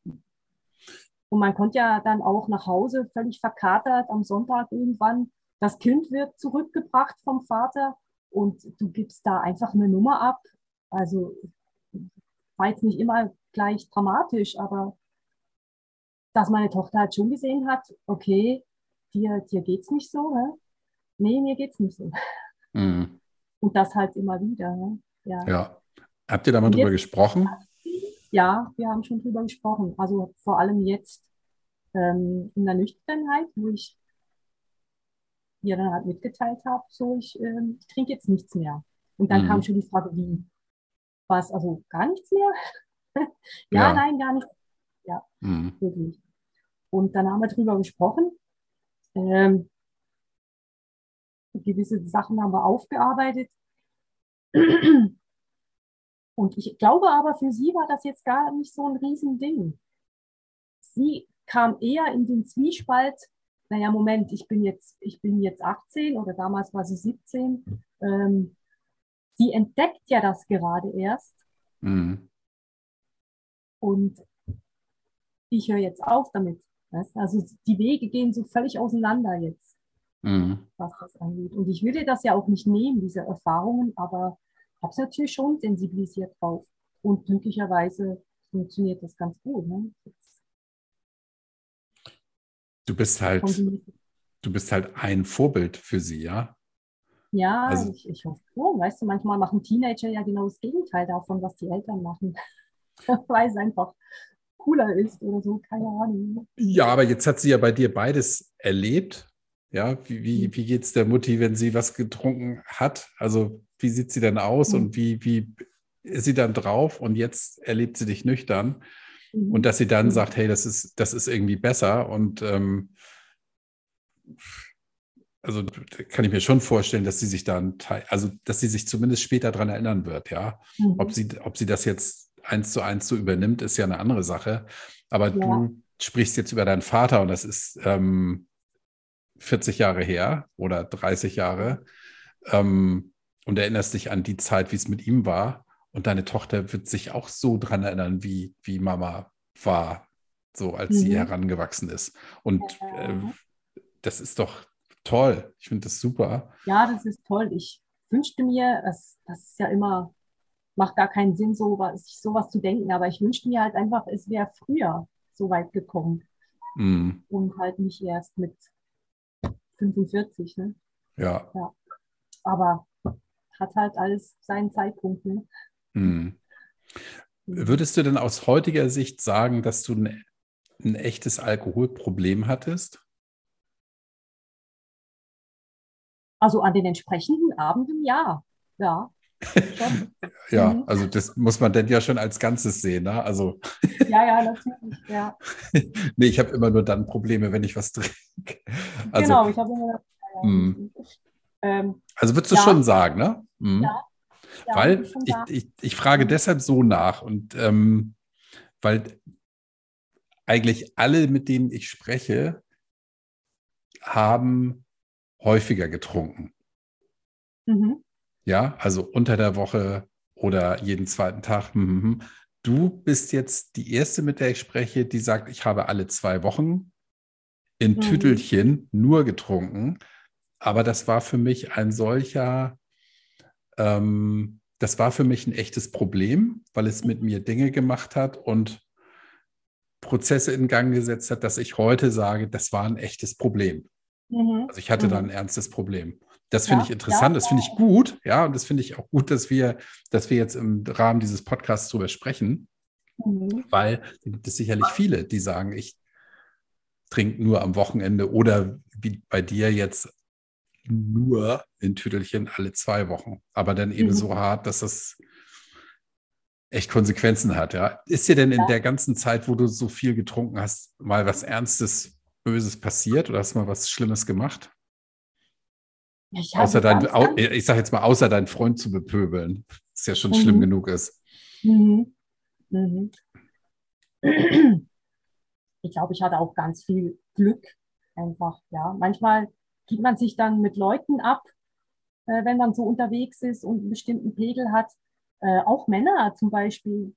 Und man konnte ja dann auch nach Hause völlig verkatert am Sonntag irgendwann. Das Kind wird zurückgebracht vom Vater und du gibst da einfach eine Nummer ab Also war jetzt nicht immer gleich dramatisch, aber dass meine Tochter halt schon gesehen hat, okay, dir, dir geht's nicht so, ne? Nee, mir geht's nicht so. Mhm. Und das halt immer wieder. Ne? Ja. ja. Habt ihr da mal drüber gesprochen? Ja, wir haben schon drüber gesprochen. Also vor allem jetzt ähm, in der Nüchternheit, wo ich ihr dann halt mitgeteilt habe, so ich, ähm, ich trinke jetzt nichts mehr. Und dann mhm. kam schon die Frage, wie? Was, also gar nichts mehr? <laughs> ja, ja, nein, gar nichts. Ja, mhm. wirklich. Und dann haben wir drüber gesprochen. Ähm, gewisse Sachen haben wir aufgearbeitet. <clears throat> Und ich glaube aber, für sie war das jetzt gar nicht so ein Riesending. Sie kam eher in den Zwiespalt, naja, Moment, ich bin jetzt, ich bin jetzt 18 oder damals war sie 17. Ähm, sie entdeckt ja das gerade erst. Mhm. Und ich höre jetzt auf damit. Also die Wege gehen so völlig auseinander jetzt, mhm. was das angeht. Und ich will dir das ja auch nicht nehmen, diese Erfahrungen, aber habe es natürlich schon sensibilisiert drauf. Und glücklicherweise funktioniert das ganz gut. Ne? Du bist halt, du bist halt ein Vorbild für sie, ja? Ja, also, ich, ich hoffe schon. Weißt du, manchmal machen Teenager ja genau das Gegenteil davon, was die Eltern machen. <laughs> Weil es einfach cooler ist oder so, keine Ahnung. Ja, aber jetzt hat sie ja bei dir beides erlebt. Ja, wie, wie, mhm. wie geht es der Mutti, wenn sie was getrunken hat? Also, wie sieht sie dann aus mhm. und wie, wie ist sie dann drauf? Und jetzt erlebt sie dich nüchtern. Mhm. Und dass sie dann mhm. sagt, hey, das ist, das ist irgendwie besser. Und ähm, also kann ich mir schon vorstellen, dass sie sich dann, also dass sie sich zumindest später daran erinnern wird, ja. Mhm. Ob, sie, ob sie das jetzt eins zu eins so übernimmt, ist ja eine andere Sache. Aber ja. du sprichst jetzt über deinen Vater und das ist ähm, 40 Jahre her oder 30 Jahre ähm, und erinnerst dich an die Zeit, wie es mit ihm war. Und deine Tochter wird sich auch so daran erinnern, wie, wie Mama war, so als mhm. sie herangewachsen ist. Und äh, das ist doch toll. Ich finde das super. Ja, das ist toll. Ich wünschte mir, das, das ist ja immer macht gar keinen Sinn, so sich sowas zu denken. Aber ich wünschte mir halt einfach, es wäre früher so weit gekommen. Mm. Und halt nicht erst mit 45. Ne? Ja. ja. Aber hat halt alles seinen Zeitpunkt. Ne? Mm. Würdest du denn aus heutiger Sicht sagen, dass du ein, ein echtes Alkoholproblem hattest? Also an den entsprechenden Abenden ja. Ja. <laughs> ja, mhm. also das muss man denn ja schon als Ganzes sehen. Ne? Also, <laughs> ja, ja, natürlich, ja. <laughs> nee, ich habe immer nur dann Probleme, wenn ich was trinke. Also, genau, ich habe immer. Mhm. Ähm, also würdest du ja. schon sagen, ne? Mhm. Ja. Ja. Weil ich, ich, ich, frage deshalb so nach und ähm, weil eigentlich alle, mit denen ich spreche, haben häufiger getrunken. Mhm. Ja, also unter der Woche oder jeden zweiten Tag. Mhm. Du bist jetzt die erste, mit der ich spreche, die sagt, ich habe alle zwei Wochen in mhm. Tütelchen nur getrunken. Aber das war für mich ein solcher, ähm, das war für mich ein echtes Problem, weil es mit mir Dinge gemacht hat und Prozesse in Gang gesetzt hat, dass ich heute sage, das war ein echtes Problem. Mhm. Also ich hatte mhm. da ein ernstes Problem. Das finde ja, ich interessant, ja, das finde ich gut, ja, und das finde ich auch gut, dass wir, dass wir jetzt im Rahmen dieses Podcasts darüber sprechen, mhm. weil es gibt es sicherlich viele, die sagen, ich trinke nur am Wochenende oder wie bei dir jetzt nur in Tüdelchen alle zwei Wochen, aber dann eben mhm. so hart, dass das echt Konsequenzen hat, ja. Ist dir denn in der ganzen Zeit, wo du so viel getrunken hast, mal was Ernstes, Böses passiert oder hast du mal was Schlimmes gemacht? Ich außer dein, ganz ich sage jetzt mal, außer deinen Freund zu bepöbeln, was ja schon mhm. schlimm genug ist. Mhm. Mhm. Ich glaube, ich hatte auch ganz viel Glück einfach, ja. Manchmal gibt man sich dann mit Leuten ab, äh, wenn man so unterwegs ist und einen bestimmten Pegel hat. Äh, auch Männer zum Beispiel,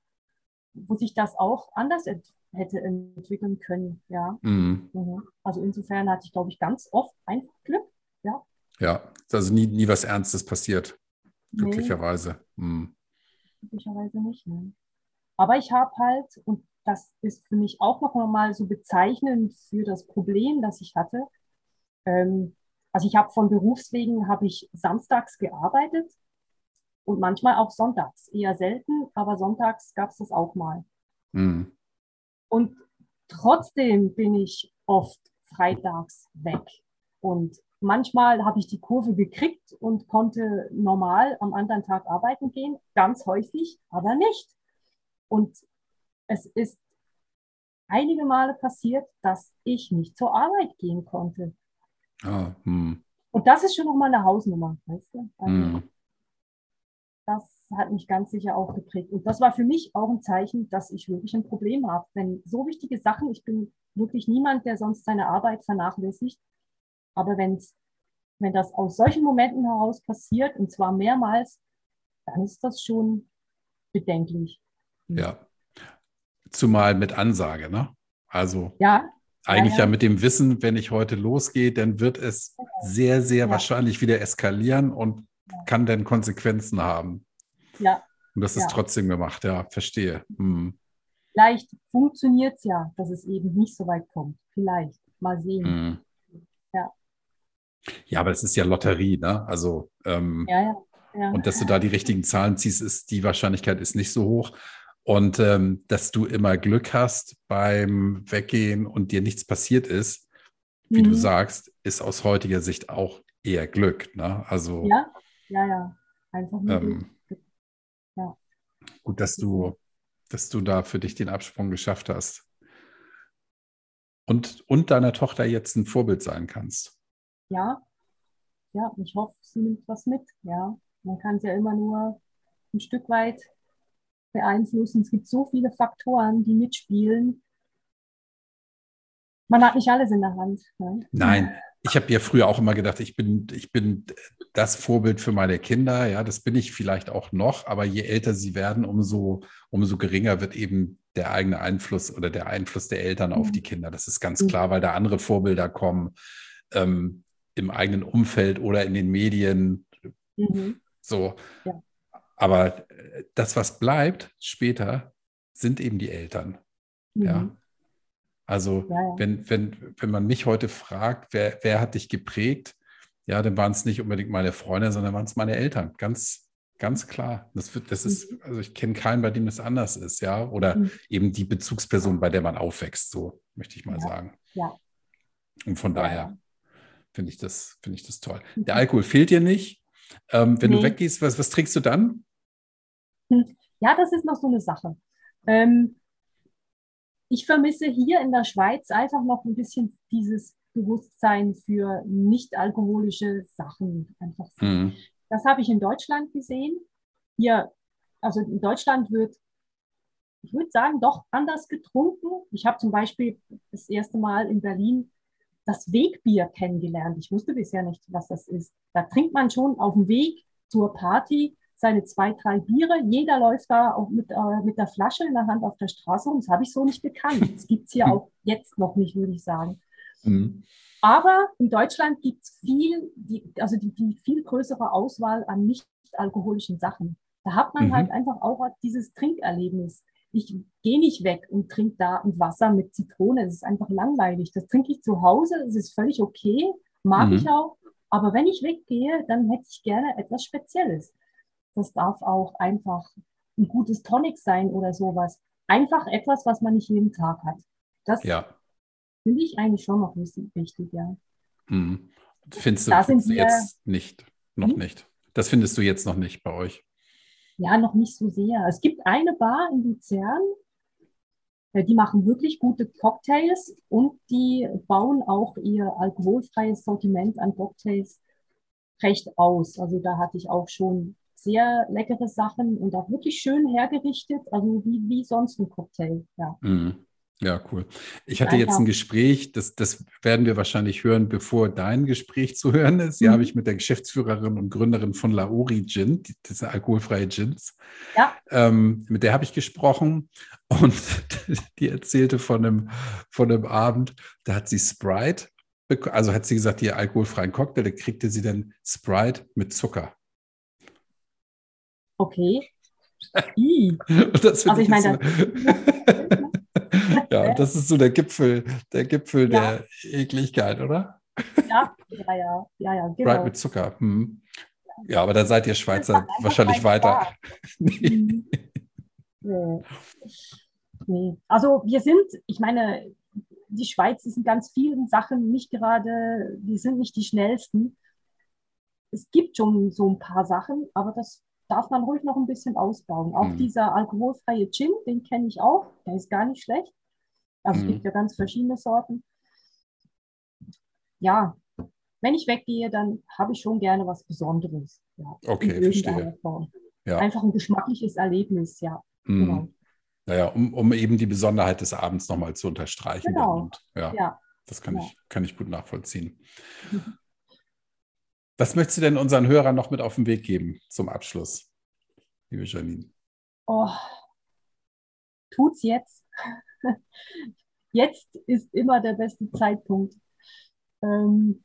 wo sich das auch anders ent hätte entwickeln können, ja. Mhm. mhm. Also insofern hatte ich, glaube ich, ganz oft einfach Glück, ja. Ja, also nie, nie was Ernstes passiert, glücklicherweise. Nee. Hm. glücklicherweise nicht. Ne? Aber ich habe halt, und das ist für mich auch noch mal so bezeichnend für das Problem, das ich hatte. Ähm, also ich habe von Berufswegen habe ich samstags gearbeitet und manchmal auch sonntags. Eher selten, aber sonntags gab es das auch mal. Mhm. Und trotzdem bin ich oft freitags weg. Und manchmal habe ich die Kurve gekriegt und konnte normal am anderen Tag arbeiten gehen, ganz häufig, aber nicht. Und es ist einige Male passiert, dass ich nicht zur Arbeit gehen konnte. Ah, hm. Und das ist schon nochmal eine Hausnummer, weißt du? Also, hm. Das hat mich ganz sicher auch geprägt. Und das war für mich auch ein Zeichen, dass ich wirklich ein Problem habe. Wenn so wichtige Sachen, ich bin wirklich niemand, der sonst seine Arbeit vernachlässigt, aber wenn's, wenn das aus solchen Momenten heraus passiert, und zwar mehrmals, dann ist das schon bedenklich. Ja. Zumal mit Ansage, ne? Also ja, eigentlich ja, ja. mit dem Wissen, wenn ich heute losgehe, dann wird es sehr, sehr ja. wahrscheinlich wieder eskalieren und kann dann Konsequenzen haben. Ja. Und das ist trotzdem gemacht, ja, verstehe. Hm. Vielleicht funktioniert es ja, dass es eben nicht so weit kommt. Vielleicht. Mal sehen. Hm. Ja. Ja, aber es ist ja Lotterie, ne? Also, ähm, ja. Ja. Und dass du da die richtigen Zahlen ziehst, ist die Wahrscheinlichkeit ist nicht so hoch. Und ähm, dass du immer Glück hast beim Weggehen und dir nichts passiert ist, wie mhm. du sagst, ist aus heutiger Sicht auch eher Glück. Ne? Also, ja, ja, ja. Einfach nur ähm, ja. Gut, dass du, dass du da für dich den Absprung geschafft hast. Und, und deiner Tochter jetzt ein Vorbild sein kannst. Ja, ja, ich hoffe, sie nimmt was mit. Ja, man kann es ja immer nur ein Stück weit beeinflussen. Es gibt so viele Faktoren, die mitspielen. Man hat nicht alles in der Hand. Ne? Nein, ich habe ja früher auch immer gedacht, ich bin, ich bin das Vorbild für meine Kinder. Ja, das bin ich vielleicht auch noch, aber je älter sie werden, umso, umso geringer wird eben der eigene Einfluss oder der Einfluss der Eltern auf mhm. die Kinder. Das ist ganz klar, weil da andere Vorbilder kommen ähm, im eigenen Umfeld oder in den Medien. Mhm. So. Ja. Aber äh, das, was bleibt später, sind eben die Eltern. Mhm. Ja. Also, ja, ja. Wenn, wenn, wenn man mich heute fragt, wer, wer hat dich geprägt, ja, dann waren es nicht unbedingt meine Freunde, sondern waren es meine Eltern. Ganz, ganz klar. Das, wird, das ist, mhm. also ich kenne keinen, bei dem das anders ist, ja. Oder mhm. eben die Bezugsperson, bei der man aufwächst, so möchte ich mal ja. sagen. Ja. Und von daher finde ich, das, find ich das toll. Der Alkohol fehlt dir nicht. Ähm, wenn nee. du weggehst, was, was trinkst du dann? Ja, das ist noch so eine Sache. Ähm, ich vermisse hier in der Schweiz einfach noch ein bisschen dieses Bewusstsein für nicht alkoholische Sachen. Einfach mhm. Das habe ich in Deutschland gesehen. Hier, also in Deutschland wird, ich würde sagen, doch anders getrunken. Ich habe zum Beispiel das erste Mal in Berlin das Wegbier kennengelernt. Ich wusste bisher nicht, was das ist. Da trinkt man schon auf dem Weg zur Party seine zwei, drei Biere. Jeder läuft da auch mit, äh, mit der Flasche in der Hand auf der Straße und das habe ich so nicht gekannt. Das gibt es hier auch jetzt noch nicht, würde ich sagen. Mhm. Aber in Deutschland gibt es viel, die, also die, die, viel größere Auswahl an nicht alkoholischen Sachen. Da hat man mhm. halt einfach auch dieses Trinkerlebnis. Ich gehe nicht weg und trinke da ein Wasser mit Zitrone. Das ist einfach langweilig. Das trinke ich zu Hause. Das ist völlig okay. Mag mhm. ich auch. Aber wenn ich weggehe, dann hätte ich gerne etwas Spezielles. Das darf auch einfach ein gutes Tonic sein oder sowas. Einfach etwas, was man nicht jeden Tag hat. Das ja. finde ich eigentlich schon noch wichtig, ja. Mhm. Findest du, findest du jetzt nicht? Noch hm? nicht. Das findest du jetzt noch nicht bei euch? Ja, noch nicht so sehr. Es gibt eine Bar in Luzern, äh, die machen wirklich gute Cocktails und die bauen auch ihr alkoholfreies Sortiment an Cocktails recht aus. Also da hatte ich auch schon sehr leckere Sachen und auch wirklich schön hergerichtet, also wie, wie sonst ein Cocktail. Ja. Mhm. Ja, cool. Ich hatte jetzt ein Gespräch, das, das werden wir wahrscheinlich hören, bevor dein Gespräch zu hören ist. Ja, mhm. habe ich mit der Geschäftsführerin und Gründerin von Lauri Gin, das sind alkoholfreie Gins. Ja. Ähm, mit der habe ich gesprochen und <laughs> die erzählte von einem, von einem Abend, da hat sie Sprite, also hat sie gesagt, ihr alkoholfreien Cocktail, da kriegte sie dann Sprite mit Zucker. Okay. <laughs> also ich meine, <laughs> ja, <laughs> das ist so der Gipfel, der Gipfel ja. der Ekligkeit, oder? Ja, ja, ja, ja, ja genau. Right mit Zucker. Hm. Ja, aber da seid ihr Schweizer wahrscheinlich weiter. nee. nee. Also wir sind, ich meine, die Schweiz ist in ganz vielen Sachen nicht gerade, wir sind nicht die schnellsten. Es gibt schon so ein paar Sachen, aber das darf man ruhig noch ein bisschen ausbauen. Auch mhm. dieser alkoholfreie Gin, den kenne ich auch, der ist gar nicht schlecht. Also mhm. es gibt ja ganz verschiedene Sorten. Ja, wenn ich weggehe, dann habe ich schon gerne was Besonderes. Ja, okay, verstehe. Ja. Einfach ein geschmackliches Erlebnis, ja. Mhm. Genau. Naja, um, um eben die Besonderheit des Abends nochmal zu unterstreichen. Genau. Und, ja, ja, das kann, ja. Ich, kann ich gut nachvollziehen. <laughs> Was möchtest du denn unseren Hörern noch mit auf den Weg geben zum Abschluss, liebe Janine? Oh, tut's jetzt. <laughs> Jetzt ist immer der beste Zeitpunkt. Ähm,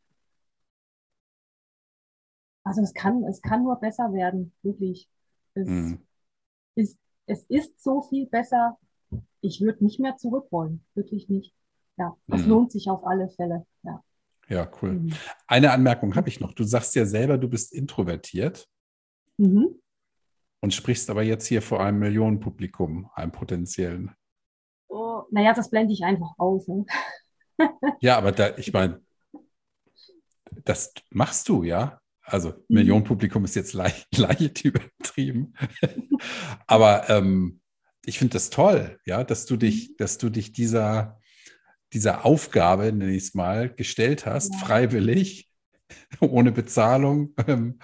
also es kann, es kann nur besser werden, wirklich. Es, mm. ist, es ist so viel besser. Ich würde nicht mehr zurück wollen, wirklich nicht. Ja, es mm. lohnt sich auf alle Fälle. Ja, ja cool. Mhm. Eine Anmerkung habe ich noch. Du sagst ja selber, du bist introvertiert mhm. und sprichst aber jetzt hier vor einem Millionenpublikum, einem potenziellen. Oh, naja, das blende ich einfach aus. Ne? ja, aber da, ich meine, das machst du, ja? Also mhm. Millionenpublikum ist jetzt leicht, <laughs> leicht übertrieben. Aber ähm, ich finde das toll, ja, dass du dich, mhm. dass du dich dieser, dieser Aufgabe, nenne ich es mal, gestellt hast, ja. freiwillig, ohne Bezahlung ähm,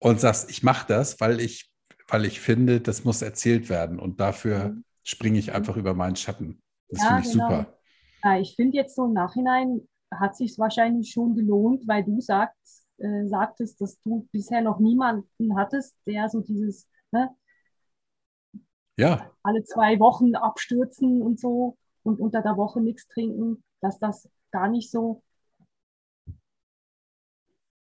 und sagst, ich mache das, weil ich, weil ich finde, das muss erzählt werden und dafür mhm. springe ich einfach über meinen Schatten. Das ja, finde ich genau. super. Ja, ich finde jetzt so im Nachhinein hat sich wahrscheinlich schon gelohnt, weil du sagst, äh, sagtest, dass du bisher noch niemanden hattest, der so dieses ne, ja. alle zwei Wochen abstürzen und so und unter der Woche nichts trinken, dass das gar nicht so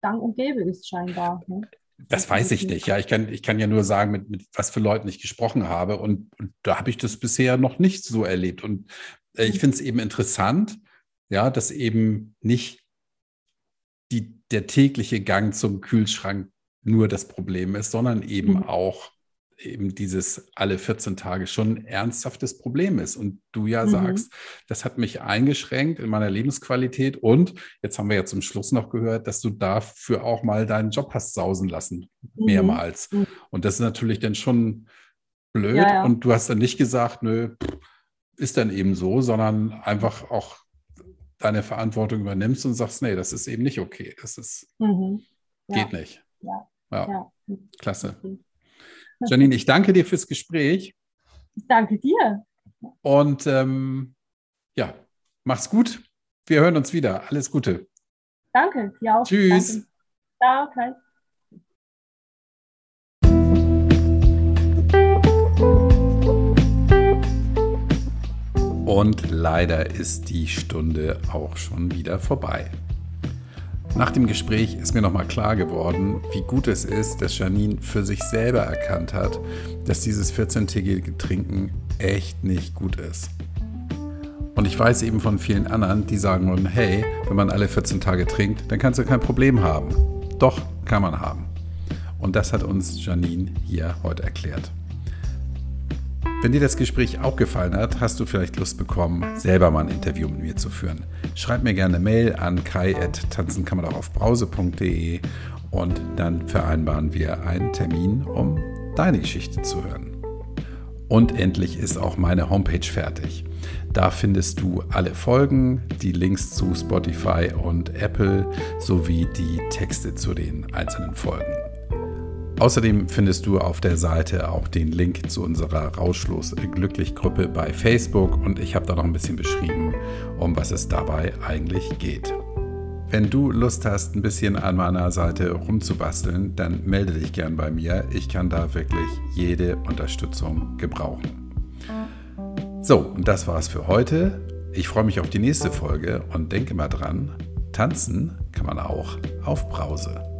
gang und gäbe ist scheinbar. Ne? Das weiß ich nicht. Ja, ich kann, ich kann ja nur sagen, mit, mit was für Leuten ich gesprochen habe. Und, und da habe ich das bisher noch nicht so erlebt. Und äh, ich mhm. finde es eben interessant, ja, dass eben nicht die, der tägliche Gang zum Kühlschrank nur das Problem ist, sondern eben mhm. auch eben dieses alle 14 Tage schon ein ernsthaftes Problem ist. Und du ja mhm. sagst, das hat mich eingeschränkt in meiner Lebensqualität. Und jetzt haben wir ja zum Schluss noch gehört, dass du dafür auch mal deinen Job hast sausen lassen, mhm. mehrmals. Mhm. Und das ist natürlich dann schon blöd. Ja, ja. Und du hast dann nicht gesagt, nö, ist dann eben so, sondern einfach auch deine Verantwortung übernimmst und sagst, nee, das ist eben nicht okay. Das ist, mhm. geht nicht. Ja. Klasse. Janine, ich danke dir fürs Gespräch. Ich danke dir. Und ähm, ja, mach's gut. Wir hören uns wieder. Alles Gute. Danke, dir auch. Tschüss. Danke. Ciao. Und leider ist die Stunde auch schon wieder vorbei. Nach dem Gespräch ist mir nochmal klar geworden, wie gut es ist, dass Janine für sich selber erkannt hat, dass dieses 14-tägige Trinken echt nicht gut ist. Und ich weiß eben von vielen anderen, die sagen würden, hey, wenn man alle 14 Tage trinkt, dann kannst du kein Problem haben. Doch, kann man haben. Und das hat uns Janine hier heute erklärt. Wenn dir das Gespräch auch gefallen hat, hast du vielleicht Lust bekommen, selber mal ein Interview mit mir zu führen. Schreib mir gerne eine Mail an kai.tanzenkammerauchbrause.de und dann vereinbaren wir einen Termin, um deine Geschichte zu hören. Und endlich ist auch meine Homepage fertig. Da findest du alle Folgen, die Links zu Spotify und Apple sowie die Texte zu den einzelnen Folgen. Außerdem findest du auf der Seite auch den Link zu unserer Rauschlos Glücklich Gruppe bei Facebook und ich habe da noch ein bisschen beschrieben, um was es dabei eigentlich geht. Wenn du Lust hast, ein bisschen an meiner Seite rumzubasteln, dann melde dich gern bei mir. Ich kann da wirklich jede Unterstützung gebrauchen. So, und das war's für heute. Ich freue mich auf die nächste Folge und denke mal dran, tanzen kann man auch auf Brause.